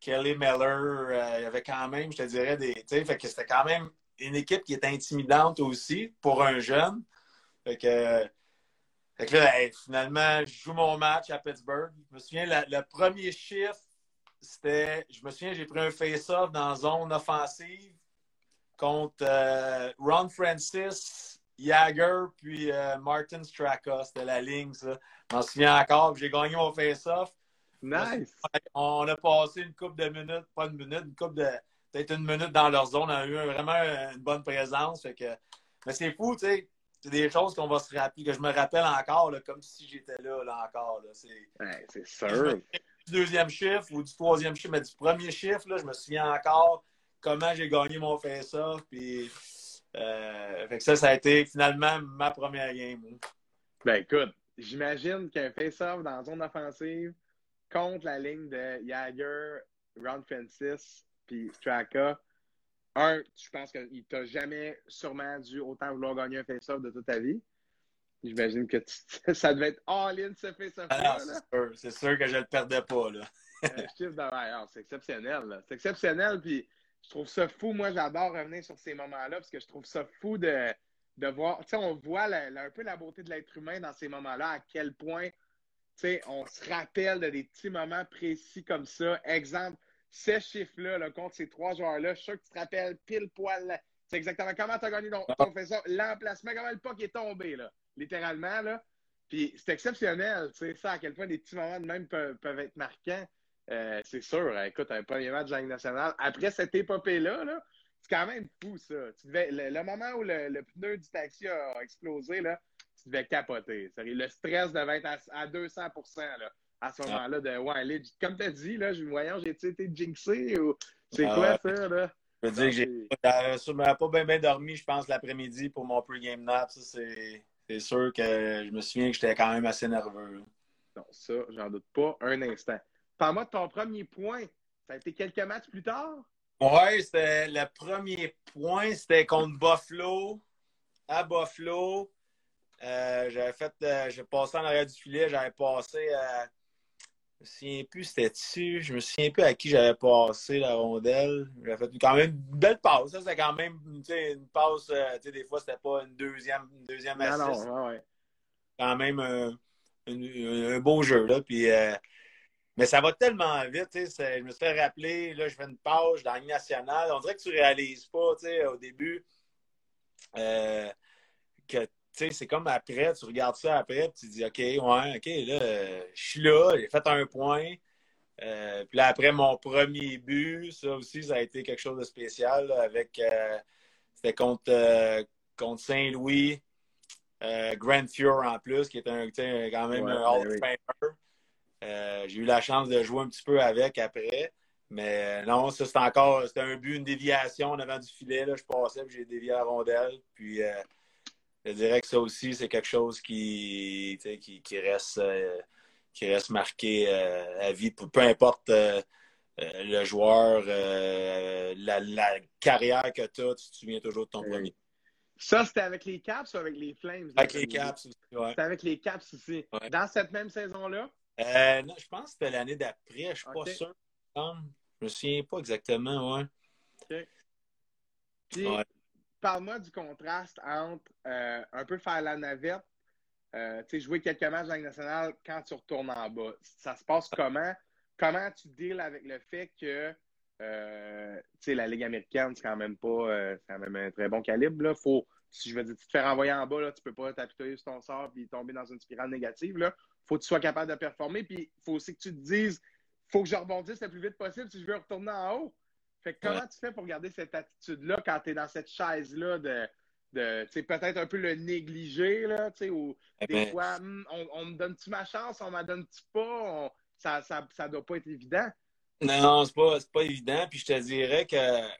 Kelly Miller. euh, il y avait quand même, je te dirais, des. Tu sais, fait que c'était quand même une équipe qui était intimidante aussi pour un jeune. Fait que, fait que là, hey, finalement, je joue mon match à Pittsburgh. Je me souviens, la- le premier chiffre, c'était. Je me souviens, j'ai pris un face-off dans zone offensive contre euh, Ron Francis, Jagger, puis euh, Martin Straka. C'était la ligne, ça. Je m'en souviens encore. J'ai gagné mon face-off. Nice. On a passé une coupe de minutes, pas une minute, une coupe de peut-être une minute dans leur zone. On a eu vraiment une bonne présence. Fait que, mais c'est fou, tu sais. C'est des choses qu'on va se rappeler, que je me rappelle encore, là, comme si j'étais là, là encore. Là. C'est Ouais, c'est sûr. du deuxième chiffre ou du troisième chiffre, mais du premier chiffre, là, je me souviens encore comment j'ai gagné mon face-off. Puis, euh, fait que ça, ça a été finalement ma première game. Ben écoute, j'imagine qu'un face-off dans la zone offensive contre la ligne de Jagger, Ron Francis puis Straka, un, je pense qu'il t'a jamais sûrement dû autant vouloir gagner un face-off de toute ta vie. J'imagine que tu- ça devait être all-in ce Ah non, là. c'est sûr, que je le perdais pas. Là. Un chiffre de ah, C'est exceptionnel. là. C'est exceptionnel. Puis je trouve ça fou. Moi, j'adore revenir sur ces moments-là parce que je trouve ça fou de, de voir. Tu sais, on voit un peu la beauté de l'être humain dans ces moments-là, à quel point tu sais, on se rappelle de des petits moments précis comme ça. Exemple, ces chiffres-là là, contre ces trois joueurs-là, je suis sûr que tu te rappelles pile poil. C'est exactement comment tu as gagné ton, ton fait ça, l'emplacement, comment le puck est tombé, là, littéralement. Là. Puis c'est exceptionnel, tu sais, ça, à quel point des petits moments de même peuvent, peuvent être marquants. Euh, c'est sûr, hein, écoute, un premier match de la Ligue nationale, après cette épopée-là, là, c'est quand même fou, ça. Tu devais, le, le moment où le, le pneu du taxi a explosé, là, tu devais capoter. Le stress devait être à, à 200 là, à ce moment-là. De, ouais, les- comme tu as dit, là, je, voyons, j'ai-tu été jinxé ou c'est Ah quoi ouais. ça, là? Je veux dire que j'ai sûrement pas bien, bien dormi, je pense, l'après-midi pour mon pre-game nap. Ça, c'est, c'est sûr que je me souviens que j'étais quand même assez nerveux. là. Non, ça, j'en doute pas un instant. Parle-moi de ton premier point. Ça a été quelques matchs plus tard? Ouais, c'était le premier point, c'était contre Buffalo. À Buffalo. Euh, j'avais fait, euh, j'ai passé en arrière du filet, j'avais passé à. Je me souviens plus c'était dessus. Je me souviens plus à qui j'avais passé la rondelle. J'avais fait quand même une belle passe. Ça, c'était quand même une passe. euh, des fois, c'était pas une deuxième, une deuxième Non, assist. non, ouais, ouais. quand même un, beau jeu. Là. Puis, euh, mais ça va tellement vite. Je me suis fait rappeler, là, je fais une page dans Ligue nationale. On dirait que tu réalises pas au début euh, que c'est comme après, tu regardes ça après, puis tu dis OK, ouais, OK, là, je suis là, j'ai fait un point. Euh, puis là, après mon premier but, ça aussi, ça a été quelque chose de spécial là, avec. euh, c'était contre, contre Saint-Louis. Grand Fuhr en plus, qui est un, quand même Ouais, un ben of oui. Euh, j'ai eu la chance de jouer un petit peu avec après. Mais non, ça c'était encore c'était un but, une déviation en avant du filet. Là, je passais puis j'ai dévié la rondelle. Puis euh, je dirais que ça aussi, c'est quelque chose qui, reste, euh, qui reste marqué euh, à vie. Peu, peu importe euh, euh, le joueur, euh, la, la carrière que tu as, tu te souviens toujours de ton premier. Ça, c'était avec les Caps ou avec les Flames? Avec le les? Caps aussi, ouais. C'était avec les Caps aussi. Ouais. Dans cette même saison-là? Euh, non, je pense que c'était l'année d'après, je suis Ok. pas sûr. Non, Je me souviens pas exactement, ouais. Puis, Ouais. parle-moi du contraste entre euh, un peu faire la navette, euh, tu sais, jouer quelques matchs dans la Ligue nationale quand tu retournes en bas. Ça se passe comment? Comment tu deals avec le fait que euh, la Ligue américaine, c'est quand même pas euh, quand même un très bon calibre. Là. Faut, si je veux dire, tu te fais renvoyer en bas, là, tu peux pas t'apitoyer sur ton sort et tomber dans une spirale négative. Là. Faut que tu sois capable de performer. Puis il faut aussi que tu te dises faut que je rebondisse le plus vite possible si je veux retourner en haut. Fait que comment Ouais. tu fais pour garder cette attitude-là quand tu es dans cette chaise-là de, de tu sais, peut-être un peu le négliger, là, tu sais, ou Eh des ben, fois, Hum, on, on me donne-tu ma chance, on m'en donne-tu pas, On- ça, ça, ça doit pas être évident. Non, c'est pas, pas évident. Puis je te dirais que, tu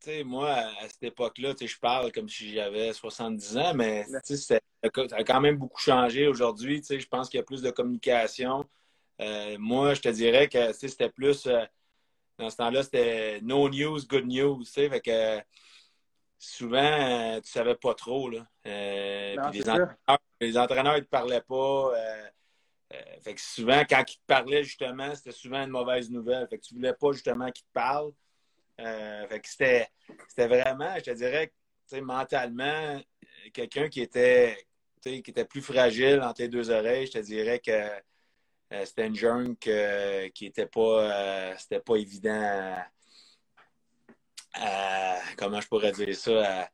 sais, moi, à, cette époque-là, tu sais, je parle comme si j'avais 70 ans, mais tu sais, ça a quand même beaucoup changé aujourd'hui. Tu sais, je pense qu'il y a plus de communication. Euh, moi, je te dirais que c'était plus. Euh, dans ce temps-là, c'était no news, good news. Tu sais, fait que souvent, euh, tu savais pas trop. Là. les, entraîneurs, les, entraîneurs, ils te parlaient pas. fait que souvent, quand ils te parlaient, justement, c'était souvent une mauvaise nouvelle. Fait que tu voulais pas, justement, qu'ils te parlent. fait que c'était vraiment, je te dirais, mentalement, quelqu'un qui était, qui était plus fragile entre les deux oreilles, je te dirais que euh, c'était une jeune qui était pas, euh, c'était pas évident à, comment je pourrais dire ça,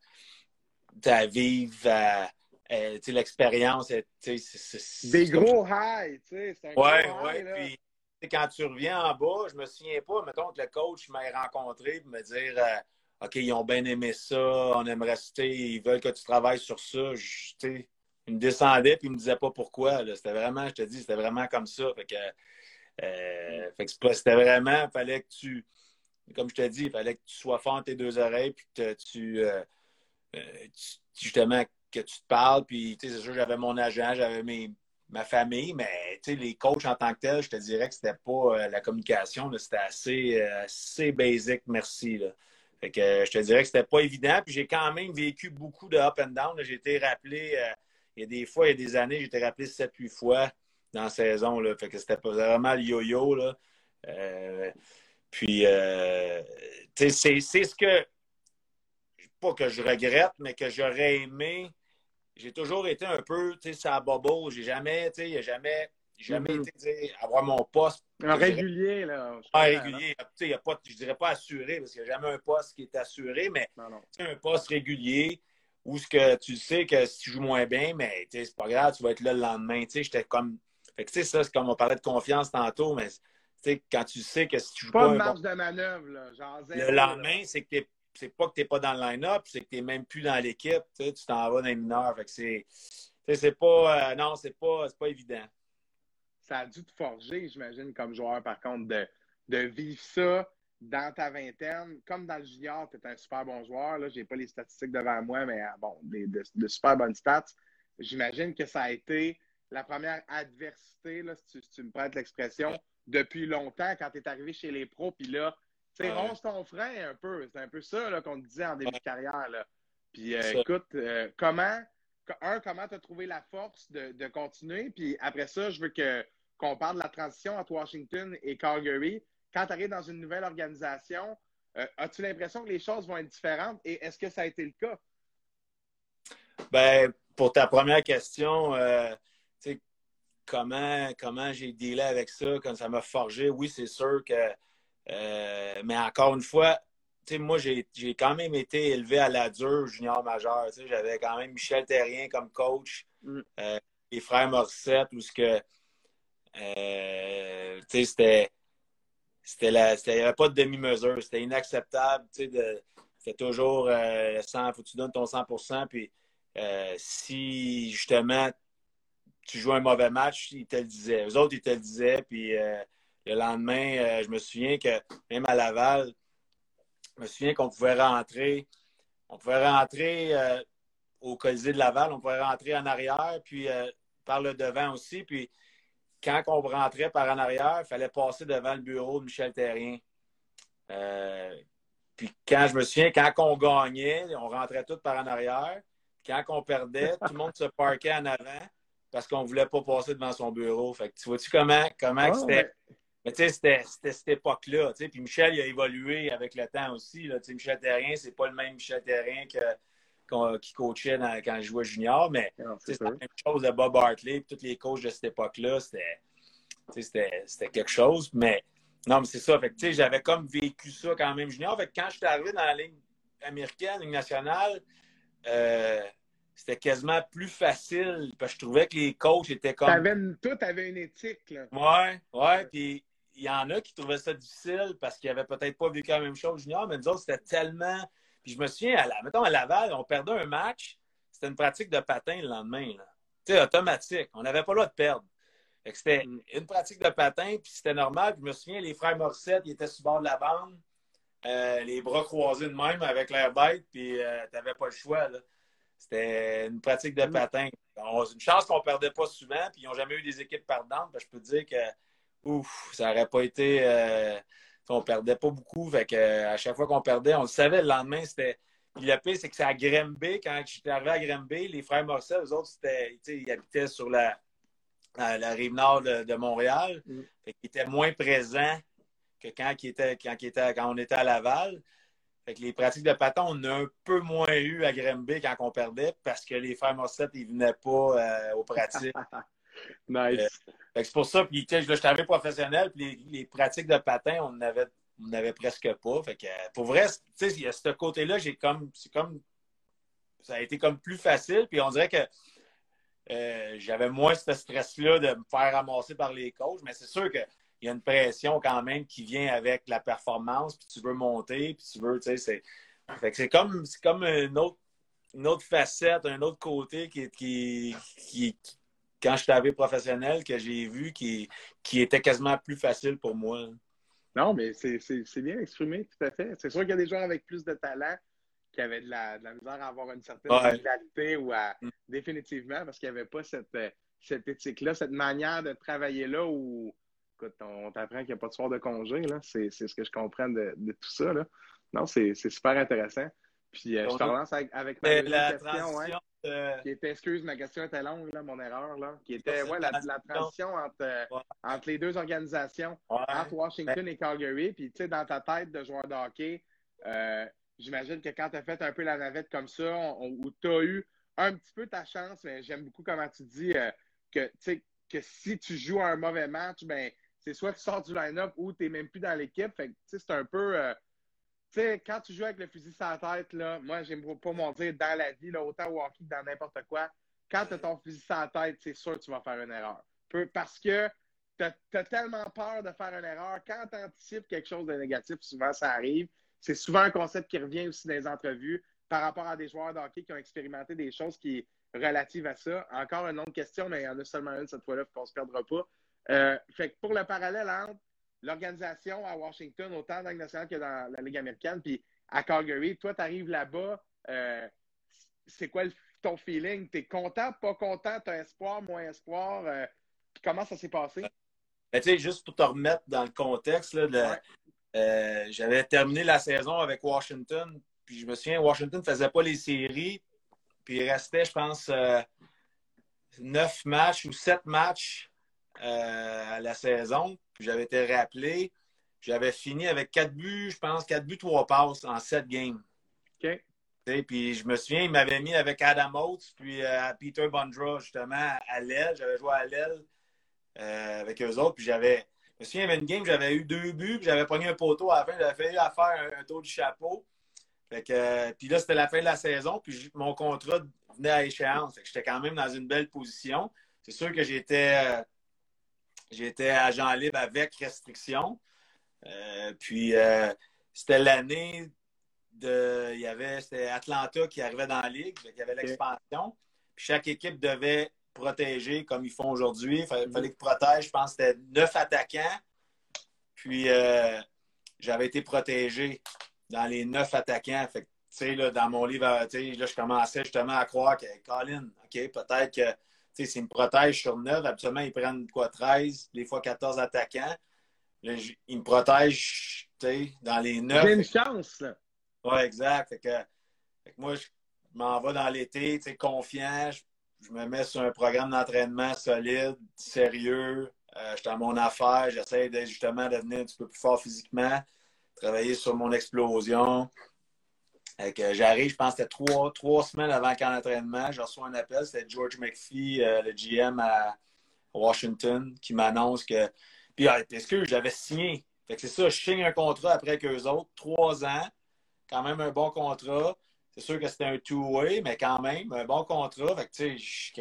à, vivre, l'expérience. Des gros highs, tu sais. Oui, oui. Puis quand tu reviens en bas, je me souviens pas, mettons que le coach m'a rencontré pour me dire euh, OK, ils ont bien aimé ça, on aimerait rester, ils veulent que tu travailles sur ça. Je, il me descendait puis il me disait pas pourquoi. C'était vraiment, je te dis, c'était vraiment comme ça. Fait que, euh, c'était vraiment, fallait que tu, comme je te dis, il fallait que tu sois fort tes deux oreilles puis que euh, euh, tu, justement, que tu te parles. Puis, c'est sûr, j'avais mon agent, j'avais ma famille, mais les coachs en tant que tel, je te dirais que c'était pas la communication, c'était assez, assez basic, merci. Fait que je te dirais que c'était pas évident. Puis j'ai quand même vécu beaucoup de up and down. J'ai été rappelé il y a des fois, il y a des années, j'ai été rappelé 7-8 fois dans la saison. Là, fait que c'était vraiment le yo-yo. Là. Euh, puis, euh, c'est ce que, pas que je regrette, mais que j'aurais aimé. J'ai toujours été un peu, tu sais, ça bobo. J'ai jamais, tu sais, jamais, jamais mm-hmm. été, avoir mon poste. Un régulier, là. Un régulier. Tu sais, il a pas, je dirais pas assuré, parce qu'il n'y a jamais un poste qui est assuré, mais un poste régulier ou ce que tu sais que si tu joues moins bien, mais c'est pas grave, tu vas être là le lendemain. J'étais comme. Fait que ça, c'est comme on parlait de confiance tantôt, mais quand tu sais que si tu joues pas. Pas de marge de manœuvre, là. Genre le lendemain, c'est que c'est pas que tu n'es pas dans le line-up, c'est que tu n'es même plus dans l'équipe. Tu t'en vas dans les mineurs. Fait que c'est. C'est pas. Euh, non, c'est pas, pas évident. Ça a dû te forger, j'imagine, comme joueur, par contre, de, de vivre ça dans ta vingtaine, comme dans le junior, tu es un super bon joueur. Je n'ai pas les statistiques devant moi, mais ah, bon, de, super bonnes stats. J'imagine que ça a été la première adversité, là, si, tu, me prêtes l'expression, depuis longtemps quand tu es arrivé chez les pros. Puis là, tu sais, ronce ton frein un peu. C'est un peu ça qu'on te disait en début de carrière. Là. Puis euh, écoute, euh, comment, un, comment tu as trouvé la force de, continuer? Puis après ça, je veux que qu'on parle de la transition entre Washington et Calgary quand tu arrives dans une nouvelle organisation, euh, as-tu l'impression que les choses vont être différentes et est-ce que ça a été le cas? Ben, pour ta première question, euh, comment, comment j'ai dealé avec ça, quand ça m'a forgé, oui, c'est sûr que. Euh, mais encore une fois, moi, j'ai quand même été élevé à la dure junior majeur. J'avais quand même Michel Terrien comme coach, mm. les frères Morissette, où ce que. c'était c'était il n'y avait pas de demi-mesure. C'était inacceptable. C'était toujours euh, 100, faut que tu donnes ton 100% Puis euh, si justement tu joues un mauvais match, ils te le disaient. Eux autres, ils te le disaient. Puis euh, le lendemain, euh, je me souviens que même à Laval, je me souviens qu'on pouvait rentrer. On pouvait rentrer au Colisée de Laval, on pouvait rentrer en arrière, puis par le devant aussi. Puis quand on rentrait par en arrière, il fallait passer devant le bureau de Michel Terrien. Euh, puis quand je me souviens, quand on gagnait, on rentrait tous par en arrière. Quand on perdait, tout le monde se parquait en avant parce qu'on ne voulait pas passer devant son bureau. Fait que tu vois-tu comment, comment ah, c'était? Mais tu sais, c'était cette époque-là. Puis Michel, il a évolué avec le temps aussi. Là. Michel Terrien, c'est pas le même Michel Terrien que qui coachait quand je jouais junior, mais c'est la même chose de Bob Hartley, et tous les coachs de cette époque-là, c'était quelque chose. Mais non, mais c'est ça. Fait j'avais comme vécu ça quand même junior. Fait quand je suis arrivé dans la ligne américaine, ligne nationale, euh, c'était quasiment plus facile parce que je trouvais que les coachs étaient comme. Avais une, tout avait une éthique, là. Ouais, ouais. Puis il y en a qui trouvaient ça difficile parce qu'ils n'avaient peut-être pas vécu la même chose junior, mais nous autres, c'était tellement puis je me souviens, à la, mettons à Laval, on perdait un match, c'était une pratique de patin le lendemain. Tu sais, automatique. On n'avait pas le droit de perdre. C'était mm. une pratique de patin, puis c'était normal. je me souviens, les frères Morissette, ils étaient sur le bord de la bande, euh, les bras croisés de même avec l'air bête, puis euh, tu n'avais pas le choix. C'était une pratique de mm. patin. une chance qu'on ne perdait pas souvent, puis ils n'ont jamais eu des équipes perdantes. je peux te dire que ouf, ça n'aurait pas été. Euh, on perdait pas beaucoup. Fait que, à chaque fois qu'on perdait, on le savait le lendemain, c'était. Puis le pire, c'est que c'est à Grimby, quand j'étais arrivé à Grimby, les frères Morcel, eux autres, ils habitaient sur la, la rive nord de, Montréal. Mm. Fait qu'ils étaient moins présents que quand, ils étaient, quand, était, quand on était à Laval. Fait que les pratiques de patin, on a un peu moins eu à Grimby quand on perdait parce que les frères Morcel, ils venaient pas euh, aux pratiques. nice. Euh, c'est pour ça, puis je arrivé professionnel, puis les, pratiques de patin, on n'avait on avait presque pas. Fait que, pour vrai, il y a ce côté-là, j'ai comme. C'est comme. Ça a été comme plus facile. Puis on dirait que euh, j'avais moins ce stress-là de me faire ramasser par les coachs. Mais c'est sûr qu'il y a une pression quand même qui vient avec la performance. Puis tu veux monter, puis tu veux. C'est, c'est comme, comme une autre, une autre facette, un autre côté qui, qui, quand je suis arrivé professionnel, que j'ai vu qui, qui était quasiment plus facile pour moi. Non, mais c'est bien exprimé, tout à fait. C'est sûr qu'il y a des joueurs avec plus de talent qui avaient de la, misère à avoir une certaine réalité ou à mm. définitivement parce qu'il n'y avait pas cette, cette éthique-là, cette manière de travailler là où écoute, on t'apprend qu'il n'y a pas de soir de congé. C'est ce que je comprends de, tout ça. Là. Non, c'est super intéressant. Puis euh, je te relance avec, avec ma question. Hein. Qui était, excuse, ma question était longue, là, mon erreur, là. Qui était ouais, la, la, transition entre, euh, entre les deux organisations, entre Washington et Calgary. Puis, tu sais, dans ta tête de joueur de hockey, euh, j'imagine que quand tu as fait un peu la navette comme ça, où tu as eu un petit peu ta chance, mais j'aime beaucoup comment tu dis euh, que, que si tu joues un mauvais match, ben, c'est soit tu sors du line-up ou tu n'es même plus dans l'équipe. Fait c'est un peu tu sais, quand tu joues avec le fusil la tête, là, moi, j'aime pas m'en dire dans la vie, là, autant au hockey que dans n'importe quoi, quand tu as ton fusil la tête, c'est sûr que tu vas faire une erreur. Parce que tu as, tellement peur de faire une erreur. Quand tu anticipes quelque chose de négatif, souvent ça arrive. C'est souvent un concept qui revient aussi dans les entrevues par rapport à des joueurs de hockey qui ont expérimenté des choses qui relatives à ça. Encore une autre question, mais il y en a seulement une cette fois-là, qu'on ne se perdra pas. Euh, fait que pour le parallèle entre l'organisation à Washington, autant dans la nationale que dans la Ligue américaine, puis à Calgary, toi, tu arrives là-bas, euh, c'est quoi ton feeling? Tu es content, pas content, tu as espoir, moins espoir? Euh, comment ça s'est passé? Ben, tu sais, juste pour te remettre dans le contexte, là, euh, j'avais terminé la saison avec Washington, puis je me souviens, Washington ne faisait pas les séries, puis il restait, je pense, neuf matchs ou sept matchs à la saison j'avais été rappelé. J'avais fini avec quatre buts, je pense, quatre buts, trois passes en sept games. OK. puis je me souviens, il m'avait mis avec Adam Oates, puis euh, Peter Bondra, justement, à l'aile. J'avais joué à l'aile euh, avec eux autres. Puis j'avais. Je me souviens, il y avait une game, j'avais eu deux buts, puis j'avais pogné un poteau à la fin. J'avais fallu à faire un, tour du chapeau. Fait que, euh, puis là, c'était la fin de la saison, puis mon contrat venait à échéance. J'étais quand même dans une belle position. C'est sûr que j'étais J'étais agent libre avec restriction. Euh, puis euh, c'était l'année de. Il y avait. C'était Atlanta qui arrivait dans la ligue, il y avait l'expansion. Puis chaque équipe devait protéger comme ils font aujourd'hui. Il fallait, qu'ils protègent, je pense que c'était neuf attaquants. Puis euh, j'avais été protégé dans les neuf attaquants. Fait tu sais, dans mon livre, là, je commençais justement à croire que Colin, OK, peut-être que s'ils me protègent sur 9, habituellement, ils prennent quoi, 13, des fois 14 attaquants. ils me protègent dans les 9. J'ai une chance, Oui, exact. Fait que, moi, je m'en vais dans l'été, confiant. Je, me mets sur un programme d'entraînement solide, sérieux. Euh, je suis dans mon affaire. J'essaie justement de devenir un petit peu plus fort physiquement, travailler sur mon explosion. J'arrive, je pense que c'était trois, trois semaines avant le camp d'entraînement. Je reçois un appel. C'était George McPhee, euh, le GM à Washington, qui m'annonce que. Puis, est-ce que j'avais signé? Fait que c'est ça, je signe un contrat après qu'eux autres. Trois ans. Quand même un bon contrat. C'est sûr que c'était un two-way, mais quand même, un bon contrat. Fait que, tu sais,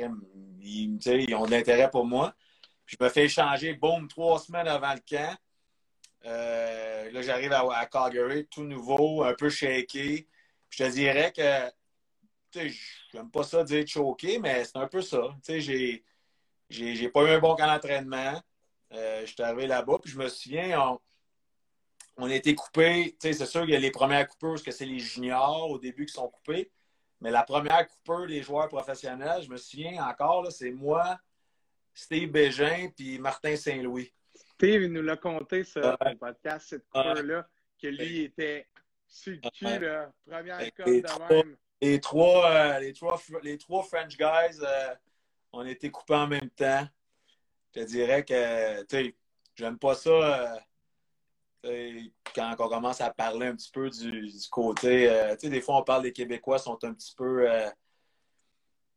ils, ont de l'intérêt pour moi. je me fais échanger, boum, trois semaines avant le camp. Euh, là, j'arrive à, Calgary, tout nouveau, un peu shaké je te dirais que, tu sais, j'aime pas ça dire choqué, mais c'est un peu ça. Tu sais, j'ai, j'ai pas eu un bon camp d'entraînement. Euh, je suis arrivé là-bas, puis je me souviens, on, on a été coupés. C'est sûr qu'il y a les premières coupures, parce que c'est les juniors au début qui sont coupés. Mais la première coupure des joueurs professionnels, je me souviens encore, c'est moi, Steve Bégin, puis Martin Saint-Louis. Steve, il nous l'a conté, ça, le podcast, cette coupure-là, que lui était cul, là? Première de même. Les trois, euh, les, trois, les trois French guys, euh, on était coupés en même temps. Je te dirais que, tu sais, j'aime pas ça. Euh, quand on commence à parler un petit peu du, côté, tu sais, des fois on parle des Québécois sont un petit peu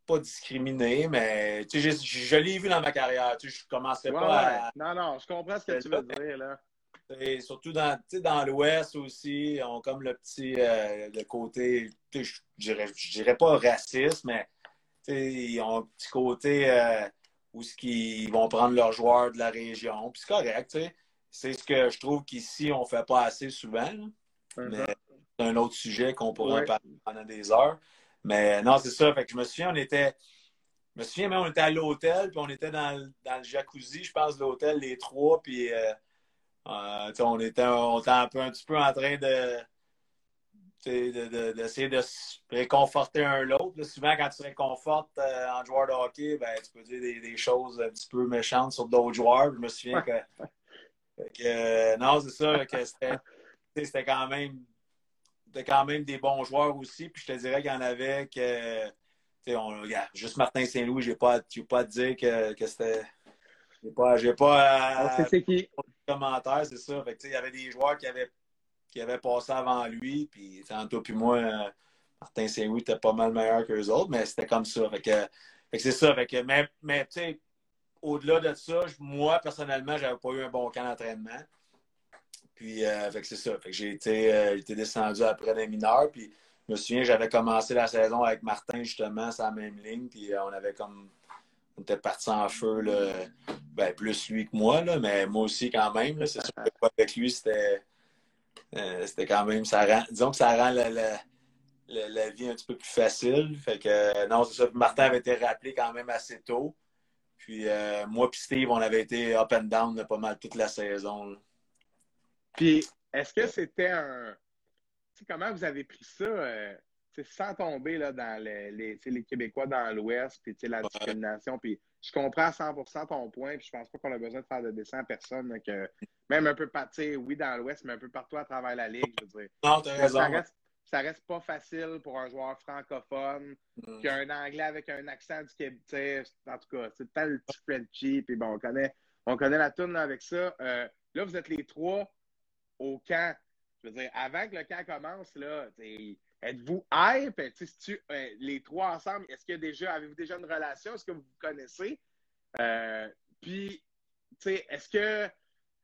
pas discriminés, mais tu sais, je, je l'ai vu dans ma carrière. Tu sais, je commencerai pas à. Non, non, je comprends ce que tu veux dire là. Et surtout dans, dans l'Ouest aussi, on comme le petit euh, le côté, je dirais, dirais pas raciste, mais ils ont un petit côté euh, où ils vont prendre leurs joueurs de la région. Puis c'est correct, c'est ce que je trouve qu'ici, on fait pas assez souvent. Uh-huh. Mais c'est un autre sujet qu'on pourrait parler pendant des heures. Mais non, c'est ça. Fait que je me souviens, on était. Je me souviens même, on était à l'hôtel, puis on était dans, dans, le jacuzzi, je pense, de l'hôtel, les trois, puis euh, euh, on, était, un, peu, un petit peu en train de d'essayer de, se réconforter un l'autre. Souvent, quand tu réconfortes euh, en joueur de hockey, ben, tu peux dire des, choses un petit peu méchantes sur d'autres joueurs. Je me souviens que, euh, non, c'est ça, que c'était quand même quand même des bons joueurs aussi. Puis je te dirais qu'il y en avait que on, juste Martin Saint-Louis, je pas, pas à te dire que, que c'était. J'ai pas, pas commentaires, c'est ça. Il y avait des joueurs qui avaient, qui avaient passé avant lui, puis toi puis moi, euh, Martin Saint-Louis était pas mal meilleur que les autres, mais c'était comme ça. Fait que, c'est ça. Mais, tu sais, au-delà de ça, moi, personnellement, j'avais pas eu un bon camp d'entraînement. Puis, euh, c'est ça. Fait que j'ai été, euh, descendu après les mineurs. Puis, je me souviens, j'avais commencé la saison avec Martin, justement, sur la même ligne. Puis, on avait comme on était parti en feu, là, ben, plus lui que moi, là, mais moi aussi quand même. C'est sûr que avec lui, c'était, euh, quand même. Ça rend, disons que ça rend la, la, vie un petit peu plus facile. Fait que non, c'est ça. Martin avait été rappelé quand même assez tôt. Puis euh, moi et Steve, on avait été up and down pas mal toute la saison. Puis est-ce que c'était un. comment vous avez pris ça? Euh, sans tomber là, dans les, les, Québécois dans l'Ouest, puis la discrimination. Puis je comprends à 100 ton point, puis je pense pas qu'on a besoin de faire de dessin à personne. Que, même un peu, oui, dans l'Ouest, mais un peu partout à travers la Ligue, je veux dire. Non, as raison. Ça reste, ça reste pas facile pour un joueur francophone mm. qui a un anglais avec un accent du Québec. En tout cas, c'est tel petit Frenchie, puis bon, on connaît, on connaît la tourne avec ça. Euh, là, vous êtes les trois au camp. Je veux dire, avant que le camp commence, là, Êtes-vous hype? Tu, euh, les trois ensemble, est-ce déjà, avez-vous déjà une relation? Est-ce que vous vous connaissez? Euh, puis, est-ce que,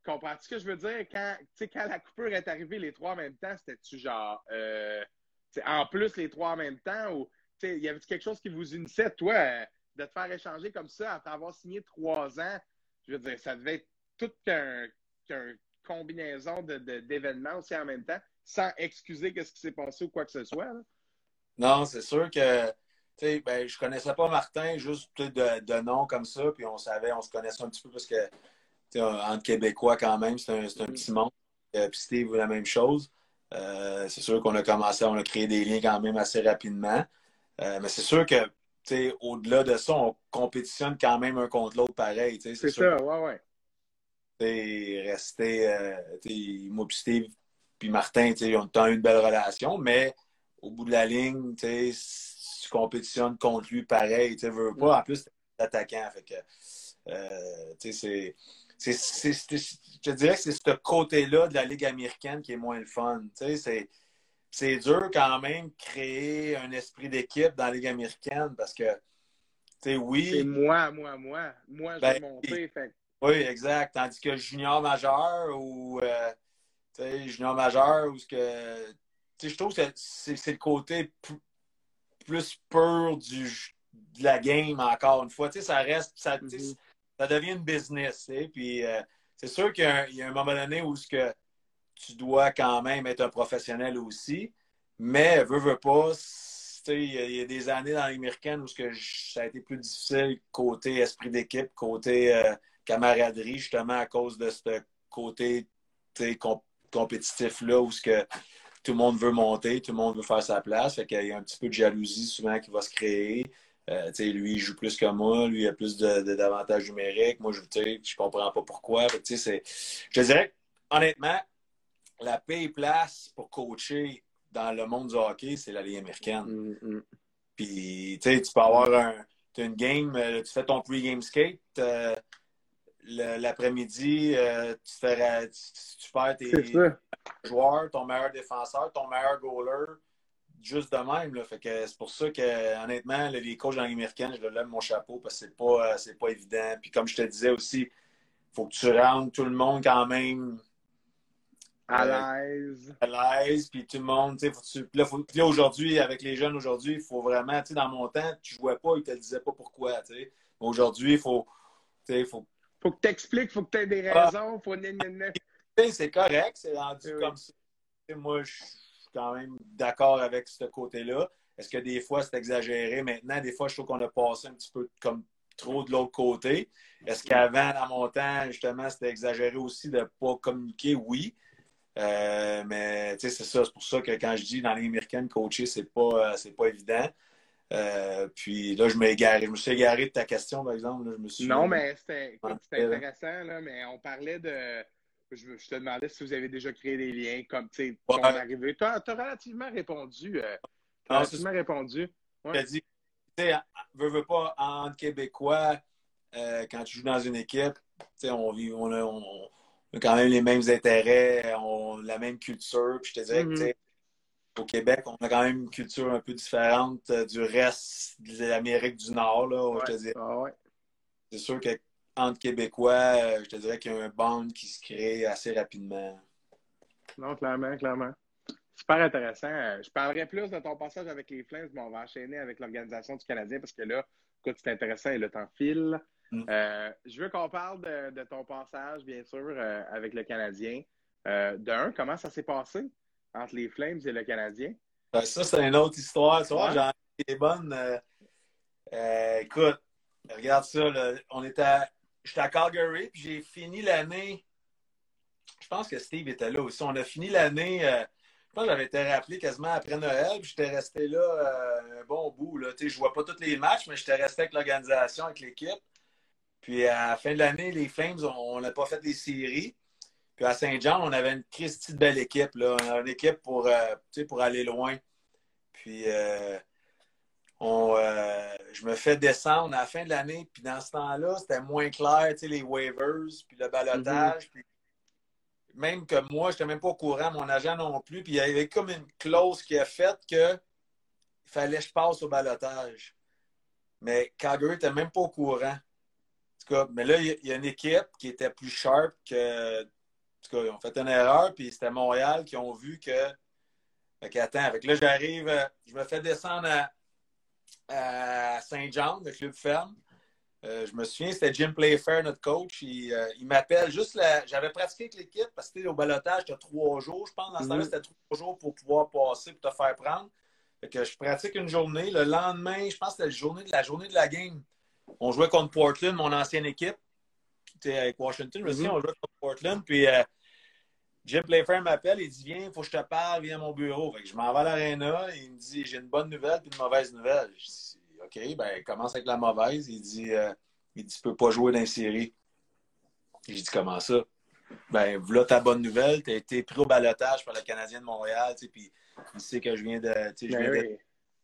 comprends-tu ce que je veux dire? Quand, quand la coupure est arrivée, les trois en même temps, c'était-tu genre, euh, en plus, les trois en même temps? Ou, y avait quelque chose qui vous unissait, toi, de te faire échanger comme ça après avoir signé trois ans? Je veux dire, ça devait être toute une combinaison d'événements aussi en même temps sans excuser ce qui s'est passé ou quoi que ce soit. Non, c'est sûr que ben, je connaissais pas Martin, juste de, de nom comme ça, puis on savait, on se connaissait un petit peu parce que entre Québécois quand même, c'est un, un, petit monde. Euh, puis Steve, la même chose. Euh, c'est sûr qu'on a commencé, on a créé des liens quand même assez rapidement. Euh, mais c'est sûr que au-delà de ça, on compétitionne quand même un contre l'autre pareil. C'est ça, ouais, ouais. Rester, moi puis Steve, puis Martin, on a eu une belle relation, mais au bout de la ligne, tu compétitionnes contre lui pareil, tu veux pas. En plus, attaquant. Fait que, euh, c'est. Je te dirais que c'est ce côté-là de la Ligue américaine qui est moins le fun. C'est dur quand même créer un esprit d'équipe dans la Ligue américaine parce que, tu sais, oui. C'est moi, moi, moi. Moi, je vais ben, monter. Fait... Oui, exact. Tandis que junior majeur ou. Euh, junior majeur, ou ce que. Je trouve que c'est le côté plus pur du, de la game, encore une fois. Ça reste. Ça, mm-hmm. ça devient une business. Puis euh, c'est sûr qu'il y, a un moment donné où ce que tu dois quand même être un professionnel aussi. Mais, veux, veux pas, il y, a des années dans l'américaine où que ça a été plus difficile côté esprit d'équipe, côté euh, camaraderie, justement à cause de ce côté compétitif-là où ce que tout le monde veut monter, tout le monde veut faire sa place. Fait qu'il y a un petit peu de jalousie souvent qui va se créer. Euh, lui, il joue plus que moi, lui, il a plus d'avantages numériques. Moi, je ne comprends pas pourquoi. je te dirais, honnêtement, la paye place pour coacher dans le monde du hockey, c'est la Ligue américaine. Mm, mm. Puis, tu sais, tu peux avoir un, une game, euh, tu fais ton pre-game skate, euh, l'après-midi, tu, fais, tu, perds tes joueurs, ton meilleur défenseur, ton meilleur goaler juste de même. Là. Fait que c'est pour ça que, honnêtement, les coachs dans américaine, je leur lève mon chapeau parce que c'est pas, c'est pas évident. Puis comme je te disais aussi, il faut que tu rendes tout le monde quand même à euh, l'aise. À l'aise, puis tout le monde, tu sais, là, là aujourd'hui, avec les jeunes aujourd'hui, il faut vraiment, tu sais, dans mon temps, tu jouais pas, ils te disaient pas pourquoi, tu sais. Aujourd'hui, il faut, tu sais, faut... Faut que tu expliques, faut que tu aies des ah. raisons, faut... C'est correct, c'est rendu comme ça. moi, je quand même d'accord avec ce côté-là. Est-ce que des fois, c'est exagéré? Maintenant, des fois, je trouve qu'on a passé un petit peu comme trop de l'autre côté. Est-ce qu'avant, dans mon temps, justement, c'était exagéré aussi de ne pas communiquer? Oui. Euh, mais c'est ça. C'est pour ça que quand je dis dans les américaines, coacher, c'est pas, euh, pas évident. Euh, puis là, je Je me suis égaré de ta question, par exemple. je me suis... Non, mais c'était intéressant, là, mais on parlait de je, te demandais si vous avez déjà créé des liens comme, tu sais, ton arrivée. Tu as, relativement répondu. Euh, as relativement répondu. Ouais. as dit, tu sais, veux, veux pas, en Québécois, euh, quand tu joues dans une équipe, tu sais, on, vit, on, a, on, a, quand même les mêmes intérêts, on a la même culture. Puis je te disais que, tu sais, mm-hmm. Au Québec, on a quand même une culture un peu différente euh, du reste de l'Amérique du Nord. Là, je te dis. Ah C'est sûr que entre Québécois, euh, je te dirais qu'il y a un bond qui se crée assez rapidement. Non, clairement, clairement. Super intéressant. Euh, je parlerai plus de ton passage avec les Flames, mais on va enchaîner avec l'Organisation du Canadien parce que là, écoute, c'est intéressant et le temps file. Mm. Euh, je veux qu'on parle de, ton passage, bien sûr, avec le Canadien. de un, comment ça s'est passé? Entre les Flames et le Canadien? Ben, ça, c'est une autre histoire. Tu vois, j'en ai des bonnes. écoute, regarde ça. on était j'étais à Calgary, puis j'ai fini l'année. Je pense que Steve était là aussi. On a fini l'année. Euh, je pense que j'avais été rappelé quasiment après Noël, puis j'étais resté là euh, un bon bout. Là. Je ne vois pas tous les matchs, mais j'étais resté avec l'organisation, avec l'équipe. Puis à la fin de l'année, les Flames, on n'a pas fait des séries. Puis à Saint-Jean, on avait une Christie de belle équipe. Là. Une équipe pour, euh, pour aller loin. Puis on, euh, je me fais descendre à la fin de l'année, puis dans ce temps-là, c'était moins clair, les waivers, puis le balotage. Mhm. même que moi, je n'étais même pas au courant, mon agent non plus, puis il y avait comme une clause qui a fait que il fallait que je passe au balotage. Mais Calgary n'était même pas au courant. En tout cas, mais là, il y a une équipe qui était plus sharp que. En tout cas, ils ont fait une erreur, puis c'était Montréal qui ont vu que. Fait qu'attends, avec là, j'arrive, euh, je me fais descendre à à Saint-Jean, le club ferme. Euh, je me souviens, c'était Jim Playfair, notre coach. Il, euh, m'appelle juste la... J'avais pratiqué avec l'équipe parce que au balotage, tu as trois jours, je pense. Dans ce temps-là, mhm. c'était trois jours pour pouvoir passer, pour te faire prendre. Fait que je pratique une journée. Le lendemain, je pense que c'était la journée de la journée de la game. On jouait contre Portland, mon ancienne équipe. Avec Washington. aussi, mhm. on jouait contre Portland. Puis euh, Jim Playfair m'appelle, il dit Viens, il faut que je te parle, viens à mon bureau. je m'en vais à l'aréna, il me dit J'ai une bonne nouvelle puis une mauvaise nouvelle. Je dis OK, ben commence avec la mauvaise. Il dit euh, il dit, Tu peux pas jouer dans une série. J'ai dit Comment ça? Ben, voilà ta bonne nouvelle, tu as été pris au balotage par le Canadien de Montréal, puis il sait que je viens de. Je viens ben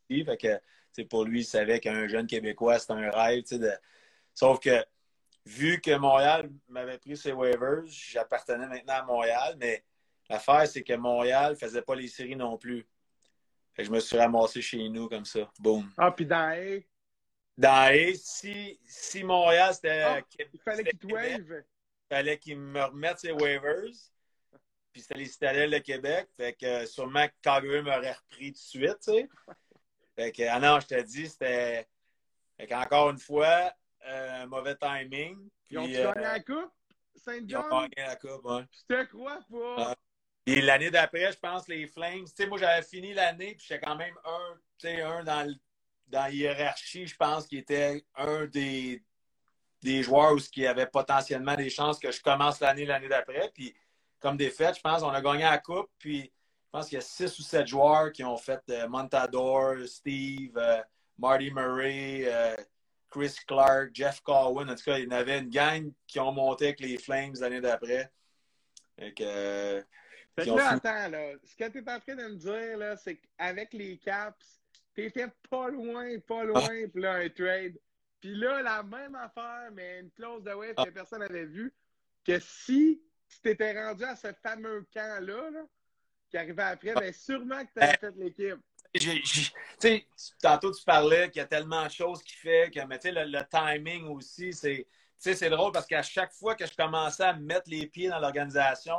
de... Fait que, pour lui, il savait qu'un jeune Québécois, c'était un rêve. De... Sauf que vu que Montréal m'avait pris ses waivers, j'appartenais maintenant à Montréal, mais l'affaire, c'est que Montréal ne faisait pas les séries non plus. Fait que je me suis ramassé chez nous comme ça. Boum. Ah, puis dans A? Dans A, si, si Montréal, c'était. Ah, il fallait qu'il te wave. Il fallait qu'il me remette ses waivers. Puis c'était les citadelles de Québec. Fait que sûrement Calgary m'aurait repris tout de suite, tu sais. Fait que, ah non, je te dis, c'était. Fait qu'encore une fois, euh, mauvais timing. ils ont gagné la coupe, Saint-John? Ils ont gagné la coupe. Je te crois pas? Et l'année d'après, je pense, les Flames, tu sais, moi, j'avais fini l'année, puis j'étais quand même un, un dans, dans la hiérarchie, je pense, qui était un des, des joueurs où qui avait potentiellement des chances que je commence l'année l'année d'après. Puis, comme des faits, je pense on a gagné la Coupe. Puis, je pense qu'il y a six ou sept joueurs qui ont fait euh, Montador, Steve, euh, Marty Murray, euh, Chris Clark, Jeff Cowan. En tout cas, il y en avait une gang qui ont monté avec les Flames l'année d'après. Fait que, là, attends, là, ce que tu es en train de me dire, là, c'est qu'avec les Caps, t'étais pas loin, pas loin, ah. puis là, un trade. Puis là, la même affaire, mais une clause de web que personne n'avait vue, que si tu t'étais rendu à ce fameux camp-là, qui arrivait après, bien sûrement que tu avais fait l'équipe. Sais, tantôt tu parlais qu'il y a tellement de choses qui fait que, mais tu sais, le, timing aussi, c'est, c'est drôle parce qu'à chaque fois que je commençais à mettre les pieds dans l'organisation,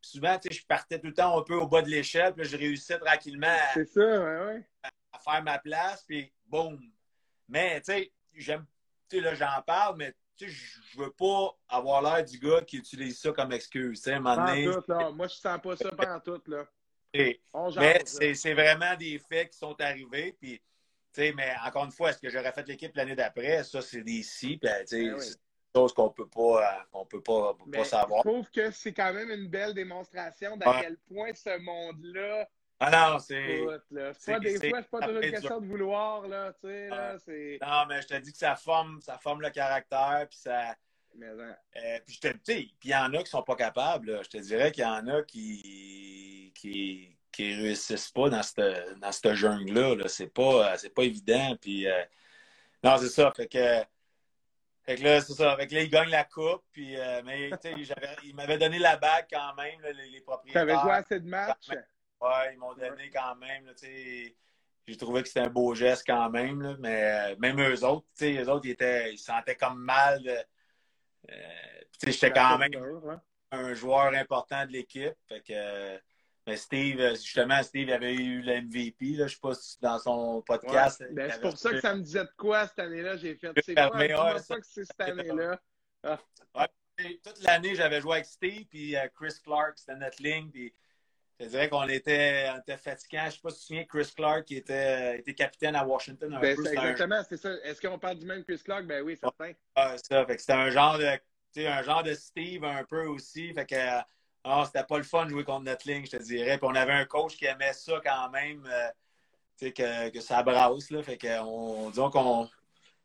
souvent, tu sais, je partais tout le temps un peu au bas de l'échelle, puis je réussissais tranquillement à, ça, à, faire ma place, puis boum. Mais, tu sais, j'aime, tu sais, là, j'en parle, mais tu sais, je veux pas avoir l'air du gars qui utilise ça comme excuse. Tu sais, Moi, je sens pas ça pendant tout, là. Mais c'est vraiment des faits qui sont arrivés, puis, mais encore une fois, est-ce que j'aurais fait l'équipe l'année d'après? Ça, c'est des si, ben c'est des choses qu'on peut pas, qu'on peut pas, pas savoir. Je trouve que c'est quand même une belle démonstration d'à quel point ce monde-là ah non, c'est. Des fois, c'est pas toujours une question de vouloir, là, tu sais, là. Non, mais je te dis que ça forme, ça forme le caractère, puis ça. Mais, hein. euh, puis je te dis, puis il y en a qui sont pas capables, là. Je te dirais qu'il y en a qui. qui qui réussissent pas dans cette, dans cette jungle-là. -là, c'est pas, c'est pas évident. Puis, euh, non, c'est ça. Fait que, fait que là, c'est ça. Fait que là, ils gagnent la coupe. Puis, euh, mais, tu sais, ils m'avaient donné la bague quand même, les, les propriétaires. Tu avais joué assez de matchs? Ouais, ils m'ont donné quand même. J'ai trouvé que c'était un beau geste quand même. mais euh, même eux autres, eux autres, ils, étaient, ils se sentaient comme mal. Euh, J'étais quand même un joueur important de l'équipe. que. Mais Steve, justement, Steve avait eu le MVP, je ne sais pas si dans son podcast. Ben, c'est pour ça que ça me disait de quoi cette année-là. J'ai fait. C'est pas, ouais, ça, que c'est cette année-là. Ah. toute l'année, j'avais joué avec Steve, puis euh, Chris Clark, c'était notre ligne. Puis je dirais qu'on était, était fatiguant. Je ne sais pas si tu te souviens, Chris Clark qui était, était capitaine à Washington. Un ben, exactement, c'est ça. Est-ce qu'on parle du même Chris Clark? Ben oui, certain. Ah, ça. Fait que c'était un genre de un genre de Steve un peu aussi. Fait que ah, c'était pas le fun de jouer contre notre ligne, je te dirais. Puis on avait un coach qui aimait ça quand même, euh, que, que ça brasse. Là. Fait que on, disons qu'on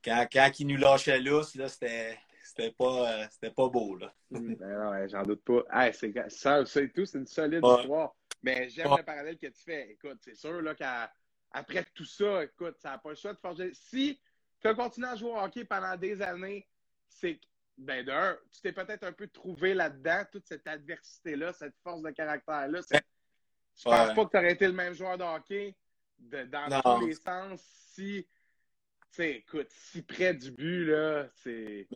quand, quand il nous lâchait lousse, là, c'était c'était pas, euh, c'était pas beau. Là. ben non, j'en doute pas. c'est, ça, c'est tout, c'est une solide histoire. Mais j'aime le parallèle que tu fais. Écoute, c'est sûr qu'après tout ça, écoute, ça n'a pas le choix de forger. Si tu as continué à jouer au hockey pendant des années, c'est ben d'un, tu t'es peut-être un peu trouvé là-dedans, toute cette adversité-là, cette force de caractère-là. Je pense pas que tu aurais été le même joueur de hockey dans tous les sens si, tu sais, écoute, si près du but, là, c'est.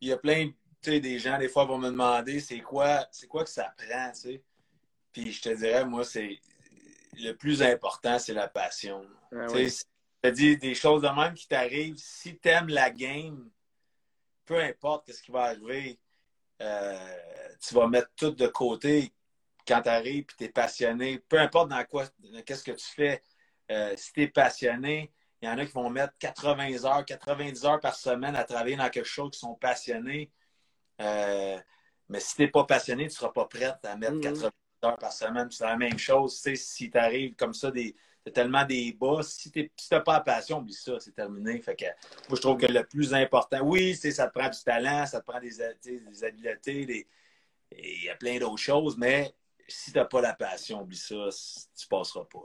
Il y a plein, tu sais, des gens, des fois, vont me demander c'est quoi, c'est quoi que ça prend, tu sais? Puis je te dirais, moi, c'est le plus important, c'est la passion. Ah sais, dit des choses de même qui t'arrivent. Si tu aimes la game, peu importe ce qui va arriver, euh, tu vas mettre tout de côté quand tu arrives et tu es passionné. Peu importe dans quoi, qu'est-ce que tu fais, euh, si tu es passionné, il y en a qui vont mettre 80 heures, 90 heures par semaine à travailler dans quelque chose qui sont passionnés. Euh, mais si tu n'es pas passionné, tu ne seras pas prêt à mettre 80 mm-hmm heures par semaine. C'est la même chose. si tu arrives comme ça, des, tellement des bas. Si tu n'as pas la passion, oublie ça, c'est terminé. Fait que, moi, je trouve que le plus important, oui, ça te prend du talent, ça te prend des, des habiletés, il y a plein d'autres choses, mais si tu n'as pas la passion, oublie ça, tu passeras pas.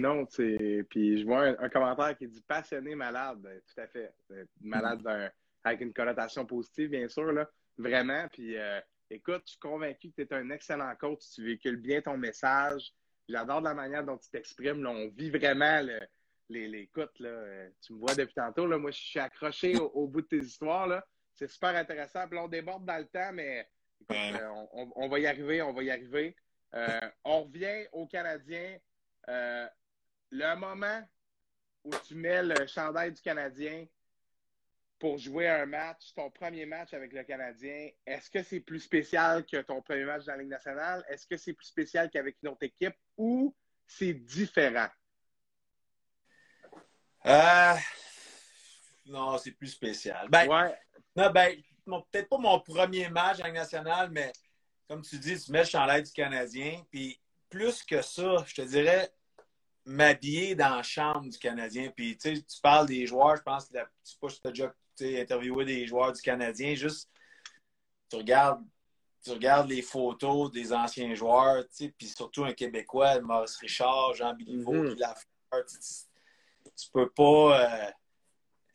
Non, c'est. Puis je vois un, commentaire qui dit passionné malade. Ben, tout à fait. Malade avec une connotation positive, bien sûr, là. Vraiment. Puis euh, Écoute, je suis convaincu que tu es un excellent coach. Tu véhicules bien ton message. J'adore la manière dont tu t'exprimes. On vit vraiment les, les écoutes. Là. Tu me vois depuis tantôt. Là. Moi, je suis accroché au, bout de tes histoires. C'est super intéressant. Puis on déborde dans le temps, mais euh, on, va y arriver. On va y arriver. Euh, on revient aux Canadiens. Euh, le moment où tu mets le chandail du Canadien, pour jouer un match, ton premier match avec le Canadien, est-ce que c'est plus spécial que ton premier match dans la Ligue nationale? Est-ce que c'est plus spécial qu'avec une autre équipe ou c'est différent? Euh, non, c'est plus spécial. Ben, Ouais. non, ben, peut-être pas mon premier match en national, mais comme tu dis, tu mets le chandail du Canadien. Puis plus que ça, je te dirais m'habiller dans la chambre du Canadien. Puis tu sais, tu parles des joueurs, je pense que tu as déjà interviewé des joueurs du Canadien, juste tu regardes, tu regardes les photos des anciens joueurs, tu sais, puis surtout un Québécois, Maurice Richard, Jean Biliveau, Mhm. Lafleur, tu, peux pas. euh,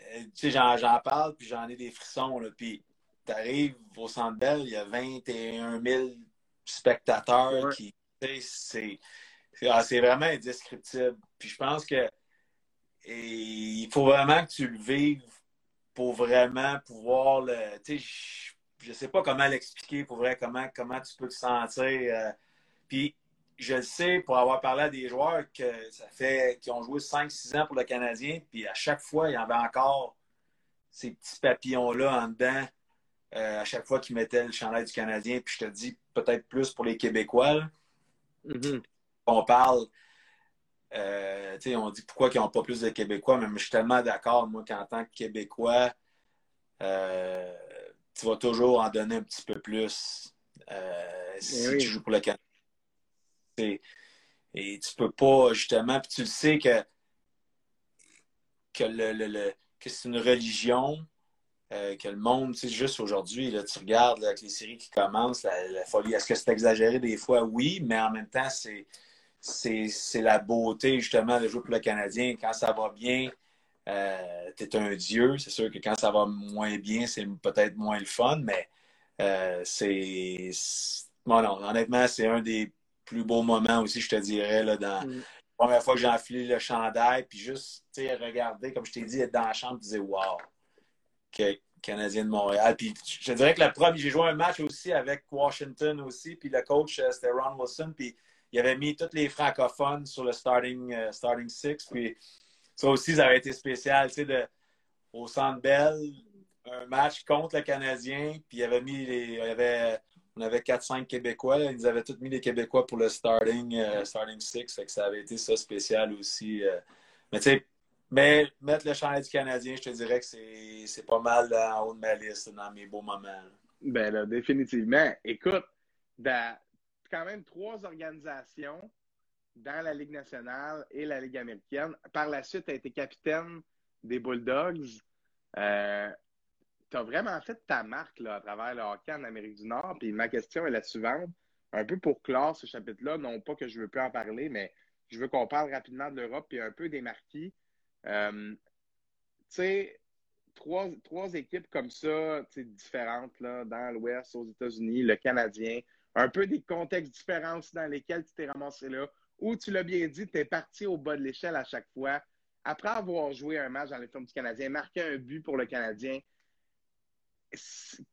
euh, tu sais, j'en, parle, puis j'en ai des frissons. Là, puis t'arrives au Centre Bell, il y a 21 000 spectateurs Ouais. qui. tu sais, C'est, c'est, ah, c'est vraiment indescriptible. Puis je pense que et il faut vraiment que tu le vives pour vraiment pouvoir le. Tu sais, je, je sais pas comment l'expliquer pour vrai, comment, comment tu peux te sentir. euh, puis je le sais pour avoir parlé à des joueurs que ça fait qui ont joué 5-6 ans pour le Canadien, puis à chaque fois, il y avait encore ces petits papillons-là en dedans. euh, à chaque fois qu'ils mettaient le chandail du Canadien, puis je te dis peut-être plus pour les Québécois. là Mhm. on parle, euh, sais, on dit pourquoi ils n'ont pas plus de Québécois, mais je suis tellement d'accord, moi, qu'en tant que Québécois, euh, tu vas toujours en donner un petit peu plus euh, si oui. tu joues pour le Canada. Et, et tu peux pas, justement, puis tu le sais que, que, le, le- le- que c'est une religion, euh, que le monde, tu sais, juste aujourd'hui, là, tu regardes là, avec les séries qui commencent, la, la folie. Est-ce que c'est exagéré des fois? Oui, mais en même temps, c'est, c'est, la beauté, justement, de jouer pour le Canadien. Quand ça va bien, euh, tu es un dieu. C'est sûr que quand ça va moins bien, c'est peut-être moins le fun, mais euh, c'est. Bon, non, honnêtement, c'est un des plus beaux moments aussi, je te dirais, là, dans, Mm. la première fois que j'ai enfilé le chandail, puis juste, tu sais, regarder, comme je t'ai dit, être dans la chambre, tu disais, wow, que Canadien de Montréal. Puis je te dirais que la première, j'ai joué un match aussi avec Washington aussi, puis le coach, euh, c'était Ron Wilson, puis il avait mis tous les francophones sur le starting, euh, starting six, puis ça aussi, ça avait été spécial, tu sais, au Centre Bell, un match contre le Canadien, puis il avait mis les, il avait, on avait 4-5 Québécois, ils avaient tous mis les Québécois pour le starting, euh, starting six, fait que ça avait été ça spécial aussi. euh. mais tu sais, mais mettre le chandail du Canadien, je te dirais que c'est pas mal en haut de ma liste, dans mes beaux moments. Ben là, définitivement. Écoute, dans quand même trois organisations dans la Ligue nationale et la Ligue américaine. Par la suite, tu as été capitaine des Bulldogs. Euh, tu as vraiment fait ta marque là, à travers le hockey en Amérique du Nord. Puis ma question est la suivante. Un peu pour clore ce chapitre-là, non pas que je veux plus en parler, mais je veux qu'on parle rapidement de l'Europe et un peu des marquis. Euh, trois, trois équipes comme ça, différentes là, dans l'Ouest, aux États-Unis, le Canadien, un peu des contextes différents dans lesquels tu t'es ramassé là, où tu l'as bien dit, tu es parti au bas de l'échelle à chaque fois. Après avoir joué un match dans les formes du Canadien, marqué un but pour le Canadien,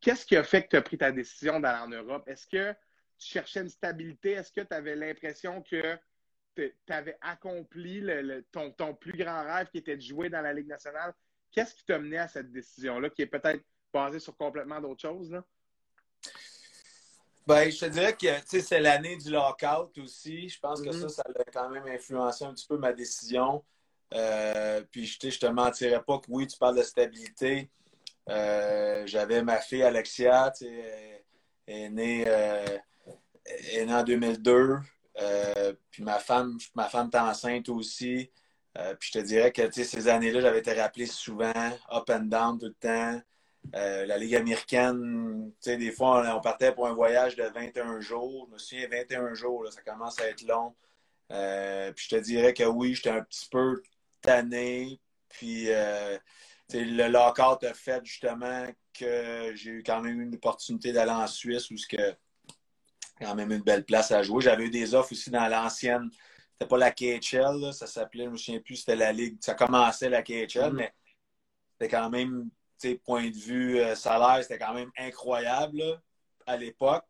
qu'est-ce qui a fait que tu as pris ta décision d'aller en Europe? Est-ce que tu cherchais une stabilité? Est-ce que tu avais l'impression que tu avais accompli ton plus grand rêve qui était de jouer dans la Ligue nationale? Qu'est-ce qui t'a mené à cette décision-là, qui est peut-être basée sur complètement d'autres choses? Là? Ben, je te dirais que c'est l'année du lockout aussi. Je pense que Mhm. ça, ça a quand même influencé un petit peu ma décision. Euh, puis je, je te mentirais pas que oui, tu parles de stabilité. Euh, J'avais ma fille Alexia, elle est née, euh, est née en 2002. Euh, puis ma femme, ma femme était enceinte aussi. Puis je te dirais que ces années-là, j'avais été rappelé souvent, up and down tout le temps. Euh, la Ligue américaine, tu sais, des fois, on, on partait pour un voyage de 21 jours. Je me souviens, 21 jours, là, ça commence à être long. Euh, puis je te dirais que oui, j'étais un petit peu tanné. Puis euh, tu sais, le lockout a fait justement que j'ai eu quand même une opportunité d'aller en Suisse où ce que quand même une belle place à jouer. J'avais eu des offres aussi dans l'ancienne. C'était pas la KHL, là, ça s'appelait, je me souviens plus, c'était la Ligue. Ça commençait la KHL, Mhm. mais c'était quand même, point de vue euh, salaire, c'était quand même incroyable là, à l'époque.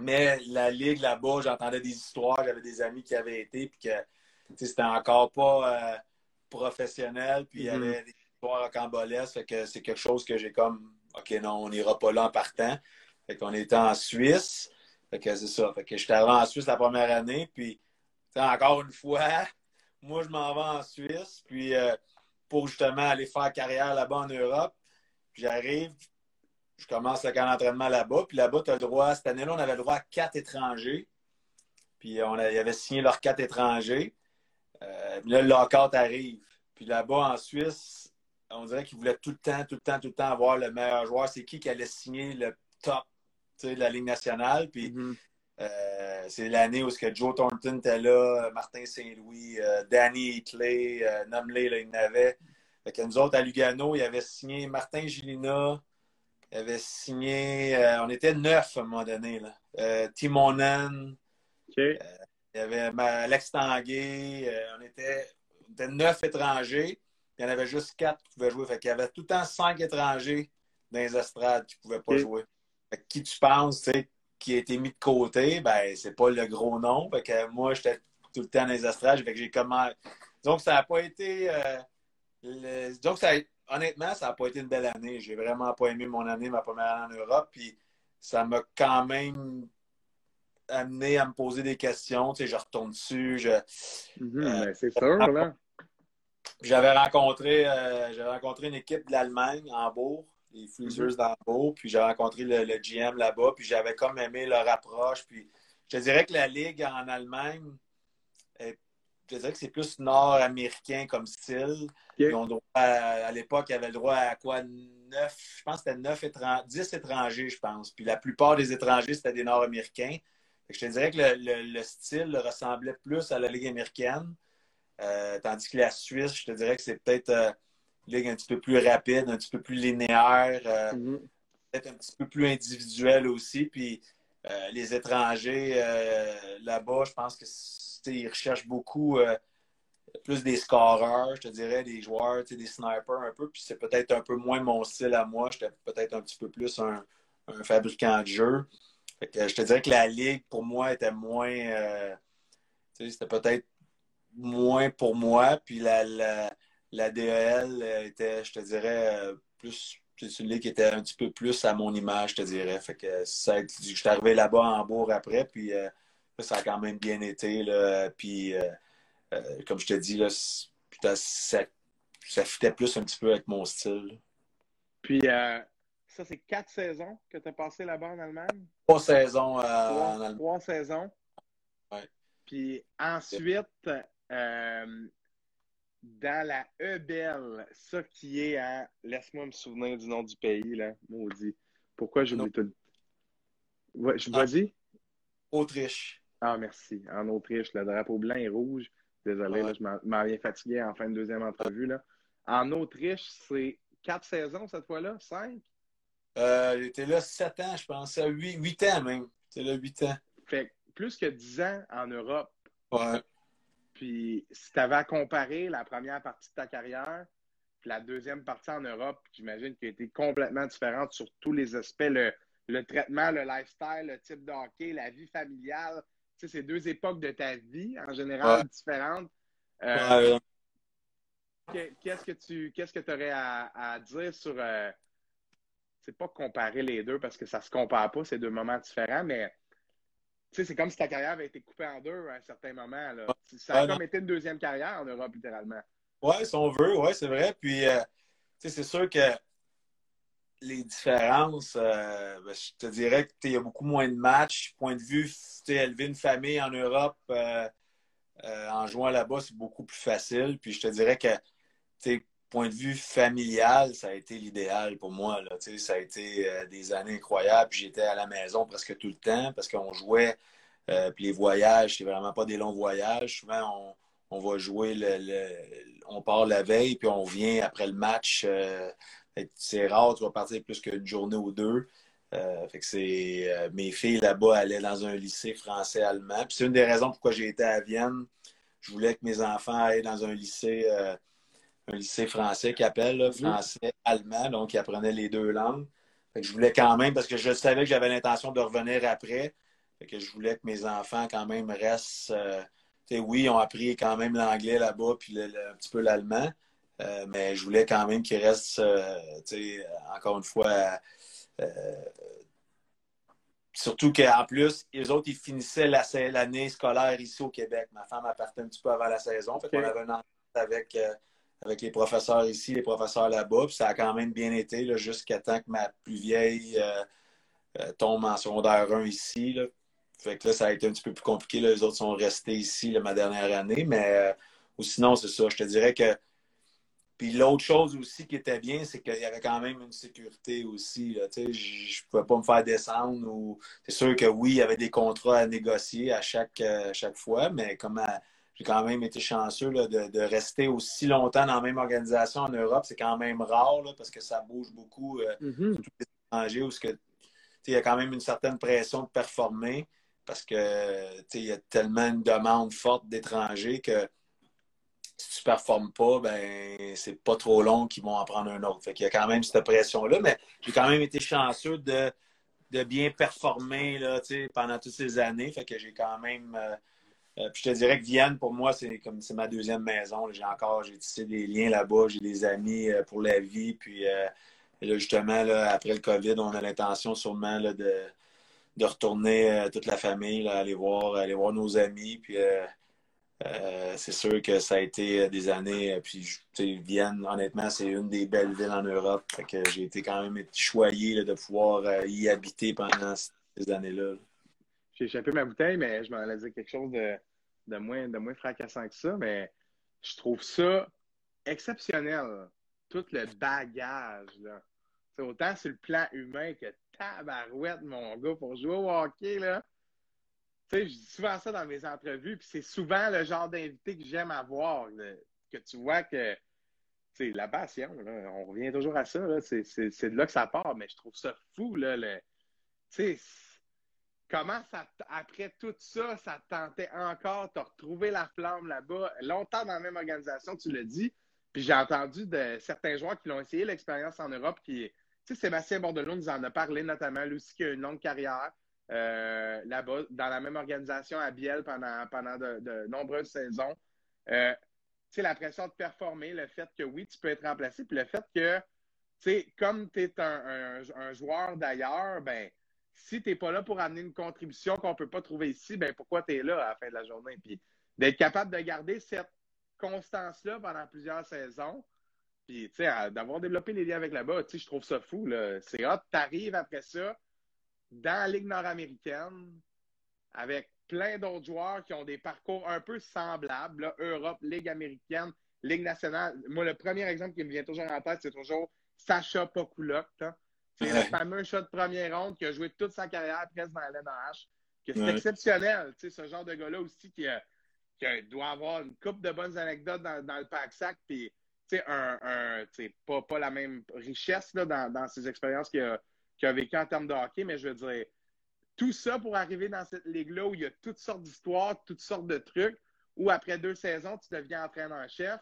Mais la Ligue là-bas, j'entendais des histoires, j'avais des amis qui avaient été, puis que c'était encore pas euh, professionnel, puis il y Mhm. avait des histoires rocambolesques, fait que c'est quelque chose que j'ai comme, OK, non, on n'ira pas là en partant. Fait qu'on était en Suisse, fait que c'est ça. Fait que j'étais en Suisse la première année, puis encore une fois, moi, je m'en vais en Suisse, puis pour justement aller faire carrière là-bas en Europe. J'arrive, je commence le camp d'entraînement là-bas. Puis là-bas, tu as le droit, cette année-là, on avait le droit à quatre étrangers. Puis on avait signé leurs quatre étrangers. Euh, là, le lockout arrive. Puis là-bas, en Suisse, on dirait qu'ils voulaient tout le temps, tout le temps, tout le temps avoir le meilleur joueur. C'est qui qui allait signer le top de la Ligue nationale? Puis mm-hmm. Euh, c'est l'année où que Joe Thornton était là, Martin Saint-Louis, euh, Danny Clay, euh, Numley, là, il n'avait. Fait que nous autres, à Lugano, il avait signé Martin Gilina, il avait signé. on était neuf à un moment donné. Là. Timonen. il y avait Alex Tanguay. on, était, on était neuf étrangers il y en avait juste quatre qui pouvaient jouer. Fait qu'il y avait tout le temps cinq étrangers dans les estrades qui ne pouvaient pas jouer. Fait qui tu penses, tu sais, qui a été mis de côté, ben c'est pas le gros nom. Fait que moi, j'étais tout le temps dans les estrades. Fait que j'ai comment. Donc, ça n'a pas été. Euh, Donc, ça honnêtement, ça n'a pas été une belle année. J'ai vraiment pas aimé mon année, ma première année en Europe. Puis ça m'a quand même amené à me poser des questions. Tu sais, je retourne dessus. Je, mm-hmm, euh, ben, c'est sûr, là. J'avais rencontré, euh, j'avais rencontré une équipe de l'Allemagne, Hambourg, les Freezers d'Hambourg, puis j'ai rencontré le, GM là-bas, puis j'avais comme aimé leur approche. Puis je dirais que la Ligue en Allemagne, je dirais que c'est plus nord-américain comme style. à, l'époque, ils avaient le droit à quoi? Neuf, je pense que c'était 9 étrangers, 10 étrangers, je pense. Puis la plupart des étrangers, c'était des nord-américains. Je te dirais que le, style ressemblait plus à la Ligue américaine. Euh, tandis que la Suisse, je te dirais que c'est peut-être euh, ligue un petit peu plus rapide, un petit peu plus linéaire, euh, mm-hmm. peut-être un petit peu plus individuel aussi. Puis les étrangers là-bas, je pense qu'ils recherchent beaucoup plus des scoreurs, je te dirais, des joueurs, des snipers un peu. Puis c'est peut-être un peu moins mon style à moi. J'étais peut-être un petit peu plus un, fabricant de jeux. je te dirais que la ligue, pour moi, était moins. c'était peut-être moins pour moi. Puis la, la, DEL était, je te dirais, euh, plus celui qui était un petit peu plus à mon image, je te dirais. Fait que ça, je suis arrivé là-bas en bourg après, puis euh, ça a quand même bien été. Là, puis, euh, comme je te dis, là, ça, ça fitait plus un petit peu avec mon style. Puis, ça, c'est quatre saisons que tu as passé là-bas en Allemagne? Trois saisons en Allemagne. Trois saisons? Oui. Puis ensuite, euh, dans la Ebel, ça qui est à. Laisse-moi me souvenir du nom du pays, là, maudit. Pourquoi j'oublie tout. Ouais, je vas-y? Autriche. Ah, merci. En Autriche, le drapeau blanc et rouge. Désolé, là, je m'en viens fatigué en fin de deuxième entrevue. Là. En Autriche, c'est quatre saisons cette fois-là? Cinq? Euh, était là sept ans, je pense. Huit, huit ans même. C'était là huit ans. Fait plus que dix ans en Europe. Ouais. Puis si tu avais à comparer la première partie de ta carrière, puis la deuxième partie en Europe, j'imagine qu'elle a été complètement différente sur tous les aspects, le, traitement, le lifestyle, le type de hockey, la vie familiale. Tu sais, c'est deux époques de ta vie, en général, différentes. Euh, qu'est-ce que tu qu'est-ce que aurais à, dire sur euh, c'est pas comparer les deux parce que ça se compare pas, c'est deux moments différents, mais sais, c'est comme si ta carrière avait été coupée en deux à un certain moment. Là. Ça a comme été une deuxième carrière en Europe, littéralement. Oui, si on veut, oui, c'est vrai. Puis, euh, c'est sûr que les différences, euh, ben, je te dirais qu'il y a beaucoup moins de matchs. Point de vue, élever une famille en Europe euh, en jouant là-bas, c'est beaucoup plus facile. Puis je te dirais que, point de vue familial, ça a été l'idéal pour moi. Ça a été euh, des années incroyables. J'étais à la maison presque tout le temps parce qu'on jouait. Euh, puis les voyages, c'est vraiment pas des longs voyages. Souvent, on, va jouer, le, on part la veille, puis on vient après le match. Euh, c'est rare, tu vas partir plus qu'une journée ou deux. fait que c'est mes filles là-bas allaient dans un lycée français-allemand. Puis c'est une des raisons pourquoi j'ai été à Vienne. Je voulais que mes enfants aillent dans un lycée un lycée français qui appelle, français-allemand, donc ils apprenaient les deux langues. je voulais quand même, parce que je savais que j'avais l'intention de revenir après, que je voulais que mes enfants quand même restent. Euh, oui, ils ont appris quand même l'anglais là-bas, puis un petit peu l'allemand, euh, mais je voulais quand même qu'ils restent, euh, encore une fois, surtout qu'en plus, les autres, ils finissaient l'année scolaire ici au Québec. Ma femme partait un petit peu avant la saison. Fait qu'on avait un avec, euh, avec les professeurs ici, les professeurs là-bas. Puis ça a quand même bien été jusqu'à temps que ma plus vieille euh, tombe en secondaire 1 ici. Là. Fait que là, ça a été un petit peu plus compliqué. Les autres sont restés ici ma dernière année. Mais ou sinon, c'est ça. Je te dirais que puis l'autre chose aussi qui était bien, c'est qu'il y avait quand même une sécurité aussi. je ne pouvais pas me faire descendre. Ou... C'est sûr que oui, il y avait des contrats à négocier à chaque, euh, chaque fois, mais comme j'ai quand même été chanceux de, rester aussi longtemps dans la même organisation en Europe, c'est quand même rare parce que ça bouge beaucoup, euh, mm-hmm. surtout les étrangers, où il y a quand même une certaine pression de performer parce que il y a tellement une demande forte d'étrangers que si tu performes pas, ben c'est pas trop long qu'ils vont en prendre un autre. Fait qu'il y a quand même cette pression-là, mais j'ai quand même été chanceux de, de bien performer là, pendant toutes ces années. Fait que j'ai quand même. Euh, euh, puis je te dirais que Vienne, pour moi, c'est comme c'est ma deuxième maison. J'ai encore, j'ai tissé des liens là-bas, j'ai des amis euh, pour la vie. Puis là, justement, là, après le COVID, on a l'intention sûrement là, de, de retourner toute la famille, là, aller voir, aller voir nos amis. Puis euh, c'est sûr que ça a été euh, des années. Euh, puis, Vienne, honnêtement, c'est une des belles villes en Europe. que j'ai été quand même choyé de pouvoir y habiter pendant ces années-là. J'ai échappé ma bouteille, mais je m'en allais dire quelque chose de, de, moins, de moins fracassant que ça. Mais je trouve ça exceptionnel. Tout le bagage. Là. autant sur le plan humain que tabarouette, mon gars, pour jouer au hockey. Là sais, je dis souvent ça dans mes entrevues, puis c'est souvent le genre d'invité que j'aime avoir, que tu vois que, c'est la passion, on revient toujours à ça, c'est de là que ça part, mais je trouve ça fou, là, le, comment ça, après tout ça, ça tentait encore, de retrouvé la flamme là-bas, longtemps dans la même organisation, tu l'as dit, puis j'ai entendu de certains joueurs qui l'ont essayé l'expérience en Europe, qui, tu sais, Sébastien Bordelot nous en a parlé notamment, lui aussi qui a une longue carrière, euh, là-bas, dans la même organisation à Biel pendant, de, nombreuses saisons. Euh, la pression de performer, le fait que oui, tu peux être remplacé, puis le fait que, comme tu es un, un, joueur d'ailleurs, ben, si tu n'es pas là pour amener une contribution qu'on ne peut pas trouver ici, ben, pourquoi tu es là à la fin de la journée? D'être capable de garder cette constance-là pendant plusieurs saisons, puis d'avoir développé les liens avec là-bas, je trouve ça fou. C'est hot, tu arrives après ça, dans la Ligue nord-américaine avec plein d'autres joueurs qui ont des parcours un peu semblables, Europe, Ligue américaine, Ligue nationale. Moi, le premier exemple qui me vient toujours en tête, c'est toujours Sacha Pokulok. C'est le fameux shot de première ronde qui a joué toute sa carrière presque dans l'NH. C'est exceptionnel, ce genre de gars-là aussi qui, doit avoir une coupe de bonnes anecdotes dans, le pack-sac, puis un, un pas, pas la même richesse là, dans, dans ses expériences qu'il a, a vécu en termes de hockey, mais je veux dire, tout ça pour arriver dans cette ligue-là où il y a toutes sortes d'histoires, toutes sortes de trucs, où après deux saisons, tu deviens entraîneur-chef.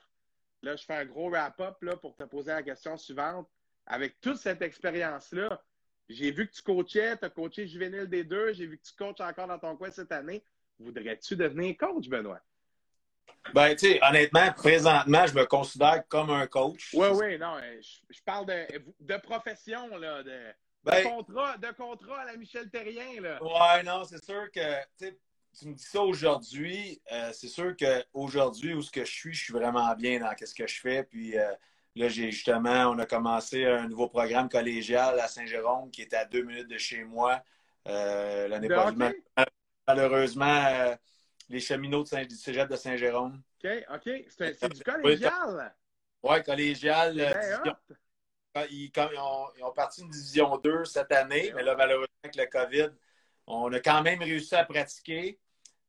Là, je fais un gros wrap-up pour te poser la question suivante. Avec toute cette expérience-là, j'ai vu que tu coachais, tu as coaché juvénile des deux, j'ai vu que tu coaches encore dans ton coin cette année. Voudrais-tu devenir coach, Benoît? Ben, tu sais, honnêtement, présentement, je me considère comme un coach. Oui, oui, non, je, parle de, de profession, là, de, ben, de, contrat, de contrat à la Michel Terrien, là. Ouais, non, c'est sûr que tu me dis ça aujourd'hui. Euh, c'est sûr qu'aujourd'hui, où ce que je suis, je suis vraiment bien dans ce que je fais. Puis euh, là, j'ai justement, on a commencé un nouveau programme collégial à Saint-Jérôme qui est à deux minutes de chez moi. Euh, l'année prochaine. Malheureusement, les cheminots de Saint du Cégep de Saint-Jérôme. OK, OK. C'est du collégial? Oui, collégial. Ils, ont, parti une division 2 cette année, mais là, malheureusement, avec le COVID, on a quand même réussi à pratiquer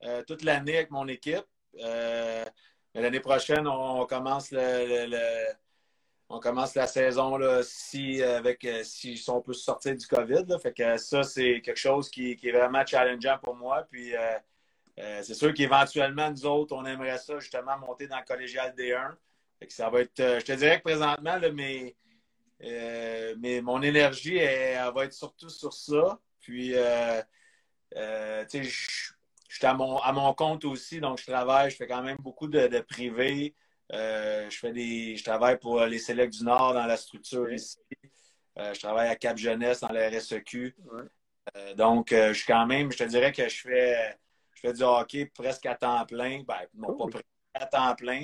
euh, toute l'année avec mon équipe. Euh, l'année prochaine, on commence on commence la saison là, si avec euh, si on peut sortir du COVID. Fait que ça, c'est quelque chose qui, est vraiment challengeant pour moi. Puis c'est sûr qu'éventuellement, nous autres, on aimerait ça justement monter dans le collégial D1. ça va être. je te dirais que présentement, là, euh, mon énergie, elle, va être surtout sur ça. Puis, euh, euh, tu sais, je suis à mon, à mon compte aussi, donc je travaille, je fais quand même beaucoup de, de privé. Je fais des, je travaille pour les Selects du Nord dans la structure ici. je travaille à Cap Jeunesse dans la RSEQ. donc, je suis quand même, je te dirais que je fais, je fais du hockey presque à temps plein. Ben, non, pas presque à temps plein.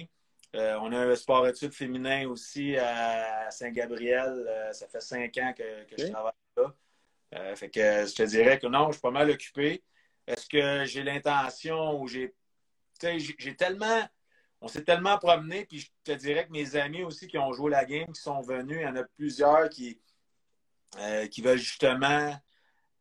on a un sport-études féminin aussi à Saint-Gabriel. ça fait cinq ans que, je travaille là. fait que je te dirais que non, je suis pas mal occupé. Est-ce que j'ai l'intention ou j'ai. J'ai tellement. On s'est tellement promené, puis je te dirais que mes amis aussi qui ont joué la game, qui sont venus, il y en a plusieurs qui, euh, qui veulent justement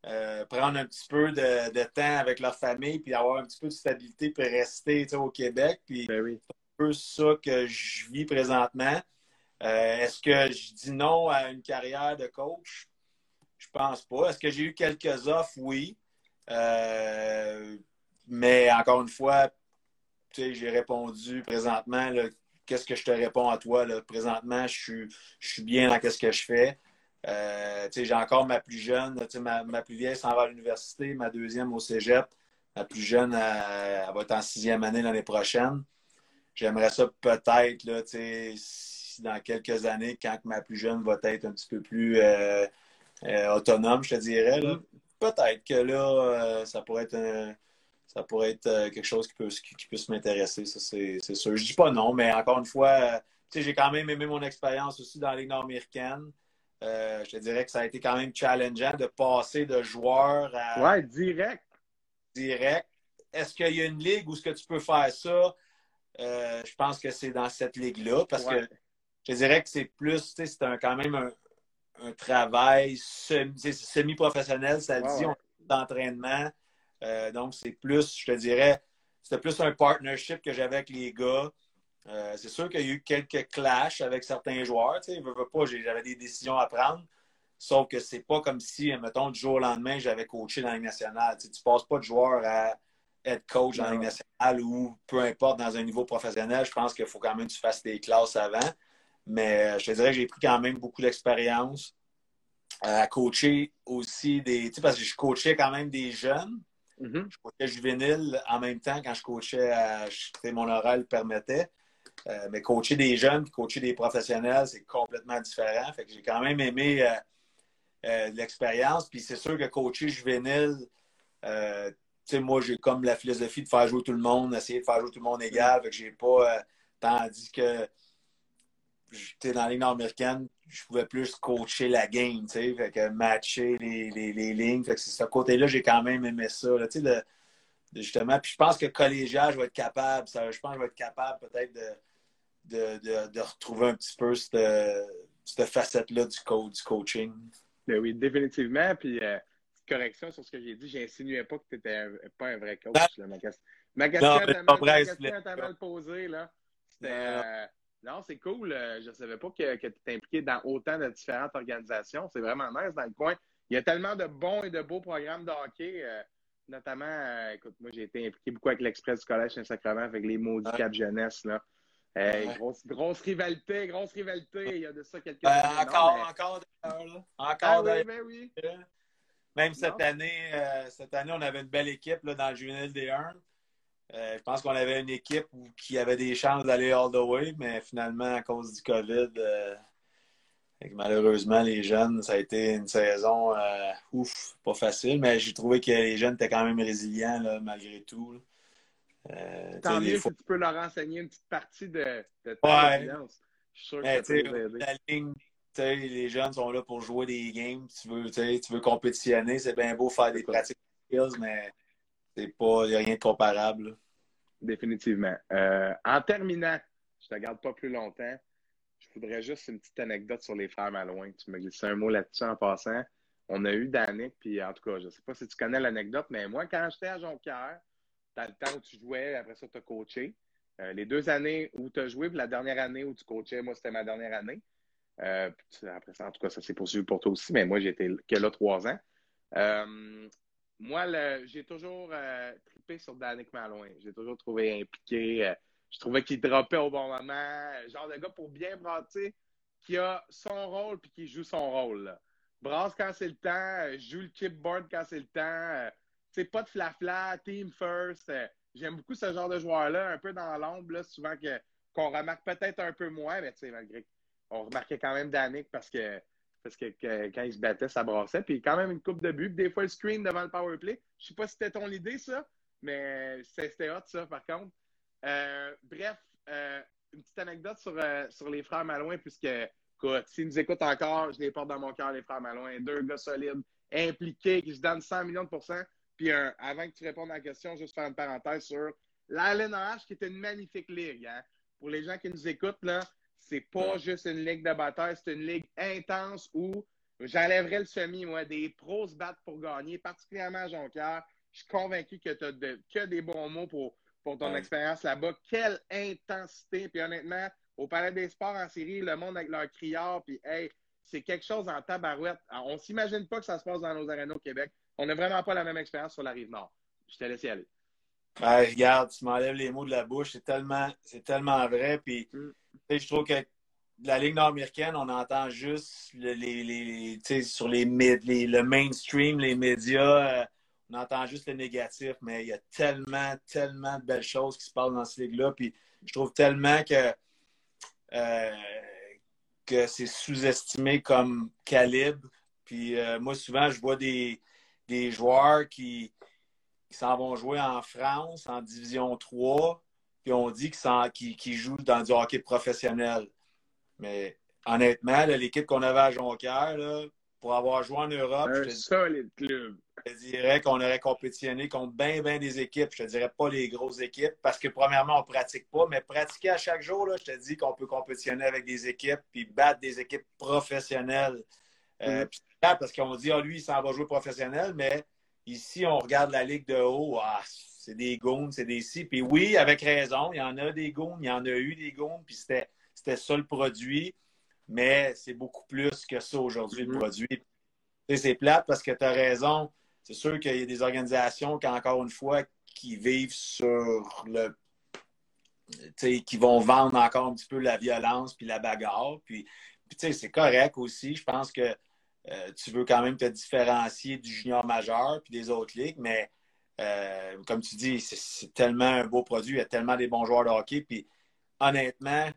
euh, prendre un petit peu de, temps avec leur famille, puis avoir un petit peu de stabilité pour rester au Québec. Puis ben oui. c'est un peu ça que je vis présentement. Euh, est-ce que je dis non à une carrière de coach? Je pense pas. Est-ce que j'ai eu quelques offres? Oui. Mais encore une fois, j'ai répondu présentement, qu'est-ce que je te réponds à toi? Là? Présentement, je suis, je suis bien dans ce que je fais. Euh, j'ai encore ma plus jeune, ma, ma, plus vieille s'en va à l'université, ma deuxième au cégep. Ma plus jeune, elle, va être en sixième année l'année prochaine. J'aimerais ça peut-être, dans quelques années, quand ma plus jeune va être un petit peu plus euh, autonome, je te dirais. Là, peut-être que là, euh, ça pourrait être ça pourrait être euh, quelque chose qui peut, qui, puisse m'intéresser, ça c'est sûr. Je dis pas non, mais encore une fois, euh, j'ai quand même aimé mon expérience aussi dans les nord-américaines. je te dirais que ça a été quand même challengeant de passer de joueur à. Ouais, direct. Direct. Est-ce qu'il y a une ligue où ce que tu peux faire ça? je pense que c'est dans cette ligue-là parce que je dirais que c'est plus, c'est quand même un, un travail semi-professionnel, ça le dit, on d'entraînement. Euh, donc, c'est plus, je te dirais, c'était plus un partnership que j'avais avec les gars. Euh, c'est sûr qu'il y a eu quelques clashs avec certains joueurs. Tu sais, pas, j'avais des décisions à prendre. Sauf que c'est pas comme si, mettons, du jour au lendemain, j'avais coaché dans la Ligue nationale. Tu, ne passes pas de joueur à être coach dans la Ligue nationale ou peu importe dans un niveau professionnel. Je pense qu'il faut quand même que tu fasses des classes avant. Mais euh, je te dirais que j'ai pris quand même beaucoup d'expérience à coacher aussi des. Tu sais, parce que je coachais quand même des jeunes. Mm-hmm. Je coachais juvénile en même temps quand je coachais à. Mon oral le permettait. Euh, mais coacher des jeunes coacher des professionnels, c'est complètement différent. Fait que j'ai quand même aimé l'expérience. Puis c'est sûr que coacher juvénile, moi, j'ai comme la philosophie de faire jouer tout le monde, essayer de faire jouer tout le monde égal. Fait que j'ai pas. tandis que j'étais dans la ligne nord-américaine, je pouvais plus coacher la game, tu sais, fait que matcher les, les, les lignes. Fait que ce côté-là, j'ai quand même aimé ça, tu sais, justement. Puis je pense que collégial, je vais être capable, ça, je pense que je vais être capable peut-être de, de, de, retrouver un petit peu cette, cette facette-là du, du coaching. Ben oui, définitivement. Puis, euh, correction sur ce que j'ai dit, j'insinuais pas que tu n'étais pas un vrai coach. Là, ma, question, ma était mal posée. Là. C'était. Euh, non, c'est cool. Euh, je ne savais pas que, tu étais impliqué dans autant de différentes organisations. C'est vraiment nice dans le coin. Il y a tellement de bons et de beaux programmes de hockey. Euh, notamment, euh, écoute, moi, j'ai été impliqué beaucoup avec l'Express du Collège Saint-Sacrement, avec les mots du Cap Jeunesse. Là. grosse, grosse rivalité, grosse rivalité. Il y a de ça quelques années. Encore, encore d'ailleurs. Encore ah, oui, ben oui. Même cette année, cette année, on avait une belle équipe là, dans le juvénile D1. Euh, je pense qu'on avait une équipe qui avait des chances d'aller all the way, mais finalement, à cause du COVID, euh, malheureusement, les jeunes, ça a été une saison euh, ouf, pas facile, mais j'ai trouvé que les jeunes étaient quand même résilients malgré tout. Tant mieux si tu peux leur enseigner une petite partie de, de ta ouais. Je suis sûr que ça peut les La ligne, les jeunes sont là pour jouer des games. Tu veux, tu veux compétitionner, c'est bien beau faire des pratiques mais c'est pas, il n'y a rien de comparable. Définitivement. Euh, en terminant, je ne te garde pas plus longtemps. Je voudrais juste une petite anecdote sur les frères Malouin. Tu me glisses un mot là-dessus en passant. On a eu Danick, puis en tout cas, je ne sais pas si tu connais l'anecdote, mais moi, quand j'étais à Jonquière, as le temps où tu jouais, après ça, tu as coaché. Euh, les deux années où tu as joué, puis la dernière année où tu coachais, moi, c'était ma dernière année. Euh, après ça, en tout cas, ça s'est poursuivi pour toi aussi, mais moi, j'étais que là trois ans. Moi, j'ai toujours sur Danick Malouin. J'ai toujours trouvé impliqué. Euh, je trouvais qu'il droppait au bon moment. Genre de gars pour bien brasser, qui a son rôle puis qui joue son rôle. Brasse quand c'est le temps, euh, joue le chipboard quand c'est le temps. C'est euh, pas de flafla, team first. J'aime beaucoup ce genre de joueur-là, un peu dans l'ombre, souvent qu'on remarque peut-être un peu moins, mais tu sais, malgré qu'on remarquait quand même Danick parce que parce que, quand il se battait, ça brassait. Puis quand même une coupe de but. Des fois, le screen devant le power play. Je sais pas si c'était ton idée, ça, mais c'était hot, ça, par contre. Euh, bref, euh, une petite anecdote sur, euh, sur les frères Malouin, puisque, écoute, s'ils nous écoutent encore, je les porte dans mon cœur, les frères Malouin. Deux gars solides, impliqués, qui se donnent 100 millions de pourcents. Puis avant que tu répondes à la question, juste faire une parenthèse sur la LNH, qui est une magnifique ligue. Hein. Pour les gens qui nous écoutent, là, c'est pas juste une ligue de bataille, c'est une ligue intense où j'enlèverais le semi, moi. Des pros se battent pour gagner, particulièrement à Jonquière. Je suis convaincu que tu as que des bons mots pour, pour ton expérience là-bas. Quelle intensité! Puis honnêtement, au Palais des Sports en série, le monde avec leur criard, puis hey, c'est quelque chose en tabarouette. on s'imagine pas que ça se passe dans nos arénas au Québec. On n'a vraiment pas la même expérience sur la rive nord. Je te laisse y aller. regarde, tu m'enlèves les mots de la bouche. C'est tellement, c'est tellement vrai. Puis, mm. Je trouve que la Ligue nord-américaine, on entend juste les, les, sur les, les, le mainstream, les médias, euh, on entend juste le négatif, mais il y a tellement, tellement de belles choses qui se passent dans cette ligue-là. Puis je trouve tellement que, euh, que c'est sous-estimé comme calibre. Puis euh, moi, souvent, je vois des, des joueurs qui, s'en vont jouer en France, en Division 3, puis on dit qu'ils jouent dans du hockey professionnel. Mais honnêtement, l'équipe qu'on avait à Jonquière, pour avoir joué en Europe, un solide club. Je dirais qu'on aurait compétitionné contre bien, bien des équipes. Je te dirais pas les grosses équipes parce que, premièrement, on ne pratique pas, mais pratiquer à chaque jour, là, je te dis qu'on peut compétitionner avec des équipes puis battre des équipes professionnelles. Euh, mm-hmm. parce qu'on dit, ah, lui, il s'en va jouer professionnel, mais ici, on regarde la ligue de haut. Ah, c'est des goons, c'est des si. Puis oui, avec raison, il y en a des goons, il y en a eu des goons, puis c'était c'était ça le produit, mais c'est beaucoup plus que ça aujourd'hui, le mm-hmm. produit. C'est plate parce que tu as raison. C'est sûr qu'il y a des organisations qui, encore une fois, qui vivent sur le. qui vont vendre encore un petit peu la violence puis la bagarre. Puis, c'est correct aussi. Je pense que euh, tu veux quand même te différencier du junior majeur puis des autres ligues, mais euh, comme tu dis, c'est tellement un beau produit. Il y a tellement des bons joueurs de hockey. Puis honnêtement,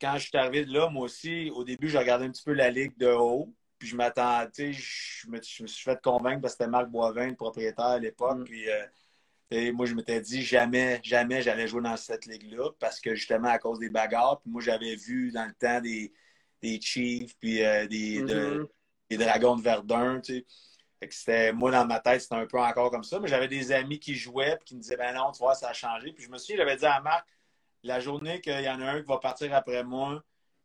quand je suis arrivé de là, moi aussi, au début, j'ai regardé un petit peu la ligue de haut. Puis je m'attendais, je me, je me suis fait convaincre parce que c'était Marc Boivin, le propriétaire à l'époque. Mm. Puis euh, moi, je m'étais dit jamais, jamais j'allais jouer dans cette ligue-là parce que justement à cause des bagarres. Puis moi, j'avais vu dans le temps des, des Chiefs, puis euh, des, mm-hmm. des, Dragons de Verdun. Tu sais. C'était, moi, dans ma tête, c'était un peu encore comme ça. Mais j'avais des amis qui jouaient puis qui me disaient Ben non, tu vois, ça a changé. Puis je me suis j'avais dit à Marc la journée qu'il y en a un qui va partir après moi,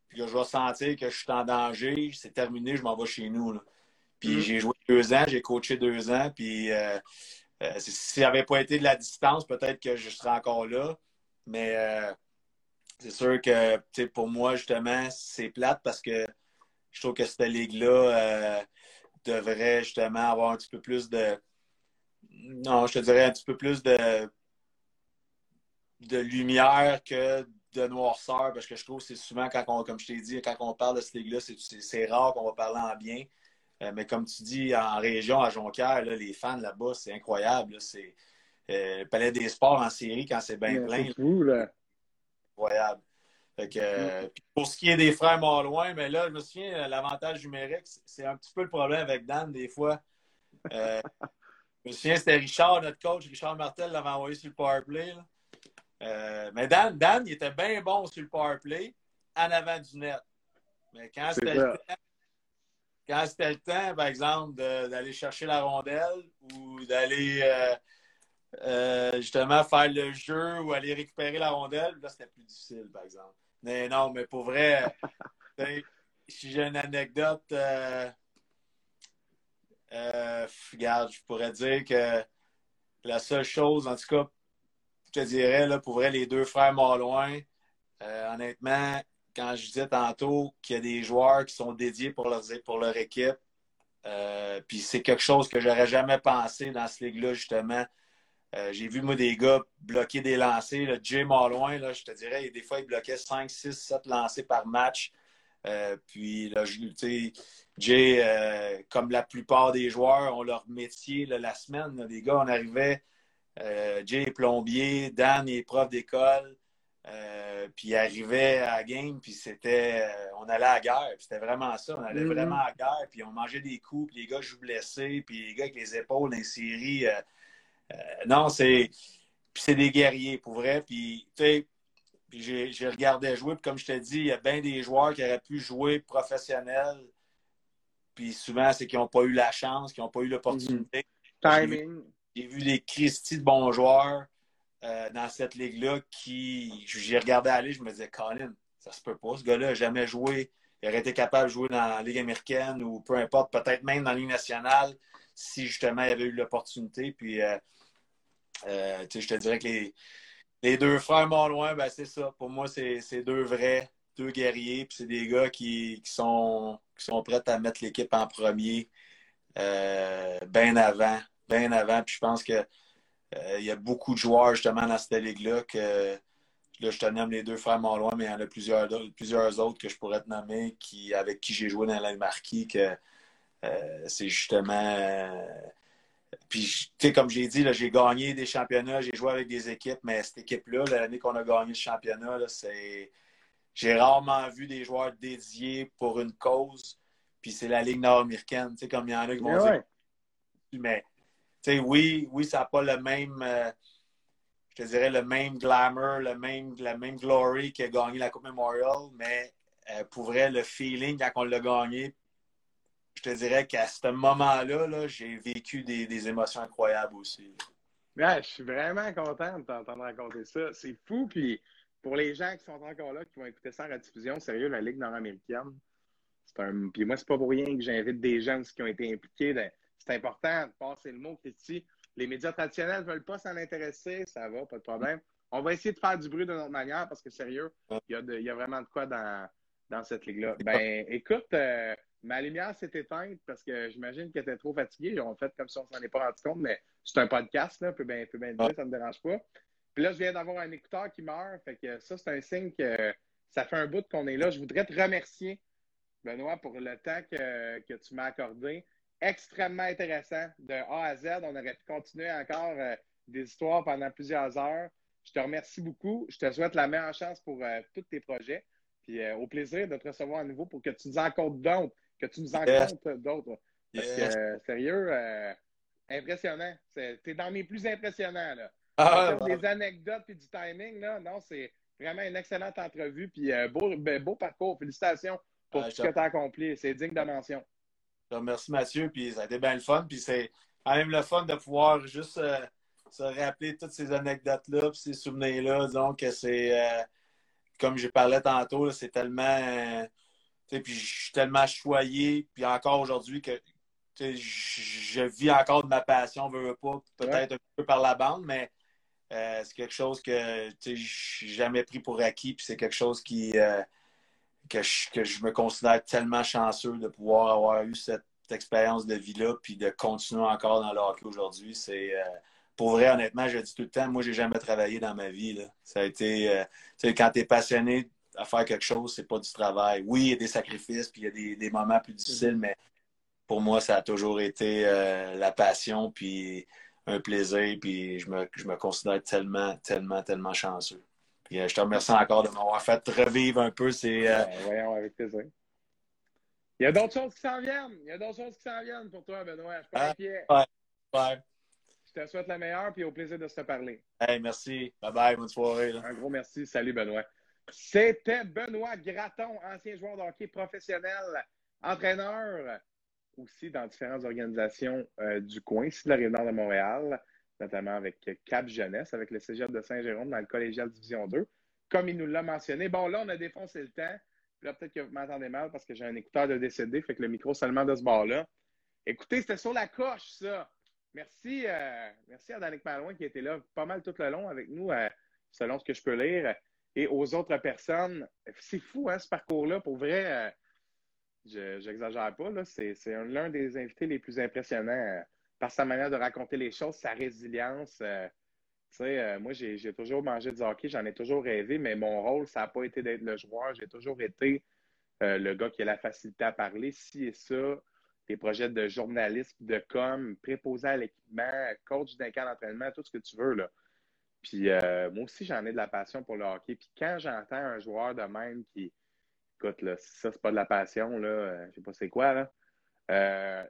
puis que je vais sentir que je suis en danger, c'est terminé, je m'en vais chez nous. Puis mm. j'ai joué deux ans, j'ai coaché deux ans, puis euh, euh, si ça n'avait pas été de la distance, peut-être que je serais encore là. Mais euh, c'est sûr que pour moi, justement, c'est plate parce que je trouve que cette ligue-là devrait justement avoir un petit peu plus de. Non, je te dirais un petit peu plus de de lumière que de noirceur, parce que je trouve que c'est souvent, quand on, comme je t'ai dit, quand on parle de cette ligue-là, c'est rare qu'on va parler en bien. Euh, mais comme tu dis, en région, à Jonquière, les fans là-bas, c'est incroyable. C'est euh, le Palais des Sports en série quand c'est bien plein. C'est fou, là. Incroyable. Euh, pour ce qui est des frères loin mais là, je me souviens, l'avantage numérique, c'est un petit peu le problème avec Dan, des fois. je me souviens, c'était Richard, notre coach, Richard Martel, l'avait envoyé sur le powerplay. Euh, mais Dan, Dan, il était bien bon sur le power play en avant du net. Mais quand c'était le temps, quand c'était le temps, par exemple, d'aller chercher la rondelle ou d'aller euh, euh, justement faire le jeu ou aller récupérer la rondelle, là, c'était plus difficile, par exemple. Mais non, mais pour vrai, si j'ai une anecdote, regarde, je pourrais dire que la seule chose, en tout cas, je te dirais, là, pour vrai, les deux frères Malouin, euh, honnêtement, quand je disais tantôt qu'il y a des joueurs qui sont dédiés pour leur, pour leur équipe, euh, puis c'est quelque chose que j'aurais jamais pensé dans ce ligue-là, justement. Euh, j'ai vu, moi, des gars bloquer des lancers. Là, Jay Malouin, là, je te dirais, des fois, il bloquait 5, 6, 7 lancers par match. puis, là, Jay, comme la plupart des joueurs, ont leur métier la semaine. les gars, on arrivait euh, Jay est plombier, Dan est prof d'école. Euh, puis il arrivait à la game, puis c'était. Euh, on allait à la guerre. C'était vraiment ça. On allait mm-hmm. vraiment à la guerre, puis on mangeait des coups, puis les gars jouent blessés, puis les gars avec les épaules insérées. Euh, non, c'est. C'est des guerriers, pour vrai. Puis, tu sais, j'ai regardé jouer, puis comme je te dis, il y a bien des joueurs qui auraient pu jouer professionnel. Puis souvent, c'est qu'ils n'ont pas eu la chance, qu'ils n'ont pas eu l'opportunité. Mm-hmm. Timing. J'ai vu, des Christy de bons joueurs euh, dans cette ligue-là qui. J'ai regardé aller, je me disais, Colin, ça se peut pas. Ce gars-là n'a jamais joué. Il aurait été capable de jouer dans la Ligue américaine ou peu importe, peut-être même dans la Ligue nationale si justement il avait eu l'opportunité. Puis, euh, euh, je te dirais que les, deux frères loin ben, c'est ça. Pour moi, c'est deux vrais, deux guerriers. Puis c'est des gars qui, sont, prêts à mettre l'équipe en premier bien avant. Bien avant. Puis je pense que euh, il y a beaucoup de joueurs justement dans cette ligue-là que là, je te nomme les deux frères Monloin, mais il y en a plusieurs, autres que je pourrais te nommer qui, avec qui j'ai joué dans la marquis que euh, c'est justement. Euh, puis, tu sais, comme j'ai dit, j'ai gagné des championnats, j'ai joué avec des équipes, mais cette équipe-là, l'année qu'on a gagné le championnat, c'est. J'ai rarement vu des joueurs dédiés pour une cause, puis c'est la Ligue nord-américaine. Tu sais, comme il y en a qui vont dire. Mais oui, oui, ça n'a pas le même, euh, je te dirais, le même glamour, le même, la même glory qui a gagné la Coupe Memorial, mais euh, pour vrai, le feeling quand on l'a gagné, je te dirais qu'à ce moment-là, j'ai vécu des, émotions incroyables aussi. je suis vraiment content de t'entendre raconter ça. C'est fou, puis pour les gens qui sont encore là, qui vont écouter ça en rediffusion, sérieux, la Ligue nord-américaine, c'est un... Puis moi, c'est pas pour rien que j'invite des gens qui ont été impliqués c'est important de passer le mot, Christy. Les médias traditionnels ne veulent pas s'en intéresser, ça va, pas de problème. On va essayer de faire du bruit de notre manière parce que, sérieux, il y a, vraiment de quoi dans, dans cette ligue-là. Ben, écoute, euh, ma lumière s'est éteinte parce que j'imagine qu'elle était trop fatiguée. Ont fait comme si on s'en est pas rendu compte, mais c'est un podcast, là, peut bien, peut bien dire, ça ne me dérange pas. Puis là, je viens d'avoir un écouteur qui meurt. Fait que ça, c'est un signe que ça fait un bout qu'on est là. Je voudrais te remercier, Benoît, pour le temps que, que tu m'as accordé extrêmement intéressant de A à Z. On aurait pu continuer encore euh, des histoires pendant plusieurs heures. Je te remercie beaucoup. Je te souhaite la meilleure chance pour euh, tous tes projets. Puis euh, au plaisir de te recevoir à nouveau pour que tu nous en comptes d'autres, que tu nous en comptes d'autres. Parce que, sérieux, impressionnant. Tu es dans mes plus impressionnants. Là. Ah, Des anecdotes et du timing, là, non, c'est vraiment une excellente entrevue. Puis beau, ben, beau parcours. Félicitations pour tout ce que tu as accompli. C'est digne de mention. Merci Mathieu, puis ça a été bien le fun. Puis c'est quand même le fun de pouvoir juste euh, se rappeler toutes ces anecdotes-là, puis ces souvenirs-là. Disons que c'est, euh, comme je parlais tantôt, c'est tellement. Euh, puis je suis tellement choyé, puis encore aujourd'hui que je vis encore de ma passion, veux, pas, peut-être un peu par la bande, mais c'est quelque chose que je n'ai jamais pris pour acquis, puis c'est quelque chose qui que je, me considère tellement chanceux de pouvoir avoir eu cette expérience de vie-là, puis de continuer encore dans le hockey aujourd'hui. C'est euh, pour vrai, honnêtement, je dis tout le temps, moi, j'ai jamais travaillé dans ma vie. Ça a été, euh, quand tu es passionné à faire quelque chose, c'est pas du travail. Oui, il y a des sacrifices, puis il y a des, moments plus difficiles, mais pour moi, ça a toujours été euh, la passion, puis un plaisir, puis je me, je me considère tellement, tellement, tellement chanceux. Euh, je te remercie encore de m'avoir fait revivre un peu ces. Euh, voyons, avec plaisir. Il y a d'autres choses qui s'en viennent. Il y a d'autres choses qui s'en viennent pour toi, Benoît. Je suis pas inquiet. Ouais. ouais. Je te souhaite la meilleure et au plaisir de se parler. Hey, merci. Bye bye. Bonne soirée. Un gros merci. Salut, Benoît. C'était Benoît Graton, ancien joueur de hockey professionnel, entraîneur aussi dans différentes organisations euh, du coin, ici de la Rive-Nord de Montréal notamment avec Cap Jeunesse, avec le cégep de Saint-Jérôme dans le collégial Division 2. Comme il nous l'a mentionné. Bon, là, on a défoncé le temps. là, peut-être que vous m'entendez mal parce que j'ai un écouteur de décédé, fait que le micro seulement de ce bord-là. Écoutez, c'était sur la coche, ça. Merci, euh, merci à Danick Malouin qui était là pas mal tout le long avec nous, euh, selon ce que je peux lire, et aux autres personnes. C'est fou, hein, ce parcours-là. Pour vrai, euh, je n'exagère pas. C'est l'un des invités les plus impressionnants par sa manière de raconter les choses, sa résilience. Euh, euh, moi, j'ai toujours mangé du hockey, j'en ai toujours rêvé, mais mon rôle, ça n'a pas été d'être le joueur. J'ai toujours été euh, le gars qui a la facilité à parler, ci et ça, des projets de journalisme, de com, préposé à l'équipement, coach d'un camp d'entraînement, tout ce que tu veux. Là. Puis euh, moi aussi, j'en ai de la passion pour le hockey. Puis quand j'entends un joueur de même qui, écoute, là, ça, c'est pas de la passion, là, euh, je sais pas c'est quoi, là, euh,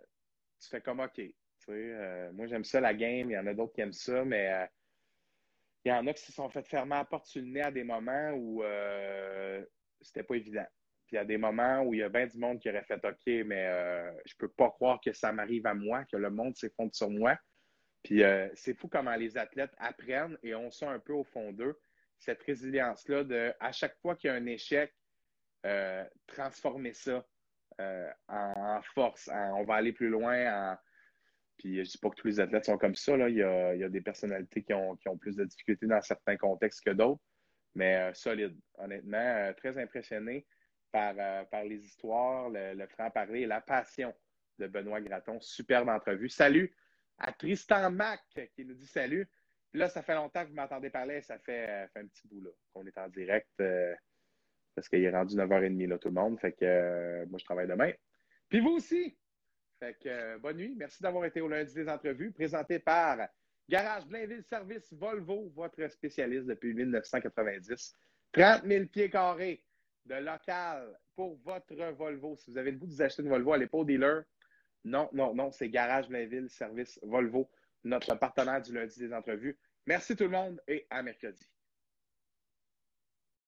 tu fais comme OK. moi, j'aime ça, la game. Il y en a d'autres qui aiment ça, mais il y en a qui se sont fait fermer la porte sur le nez à des moments où c'était pas évident. Puis il y a des moments où il y a bien du monde qui aurait fait OK, mais je peux pas croire que ça m'arrive à moi, que le monde s'effondre sur moi. Puis euh, c'est fou comment les athlètes apprennent et on sent un peu au fond d'eux cette résilience-là de, à chaque fois qu'il y a un échec, euh, transformer ça euh, en, force. on va aller plus loin. Puis je dis pas que tous les athlètes sont comme ça. Là. Il, y a, des personnalités qui ont, plus de difficultés dans certains contextes que d'autres, mais solide. Honnêtement, très impressionné par, par les histoires, le, le franc-parler et la passion de Benoît Graton. Superbe entrevue. Salut! À Tristan Mac qui nous dit salut. là, ça fait longtemps que vous m'entendez parler, ça fait, euh, un petit bout là qu'on est en direct euh, parce qu'il est rendu 9h30 là, tout le monde. Fait que euh, moi, je travaille demain. Puis vous aussi. Fait que bonne nuit. Merci d'avoir été au lundi des entrevues, présenté par Garage Blainville Service Volvo, votre spécialiste depuis 1990. 30 000 pieds carrés de local pour votre Volvo. Si vous avez le goût de vous acheter une Volvo, allez pas au dealer. Non, non, non, c'est Garage Blainville, service Volvo, notre partenaire du lundi des entrevues. Merci tout le monde et à mercredi.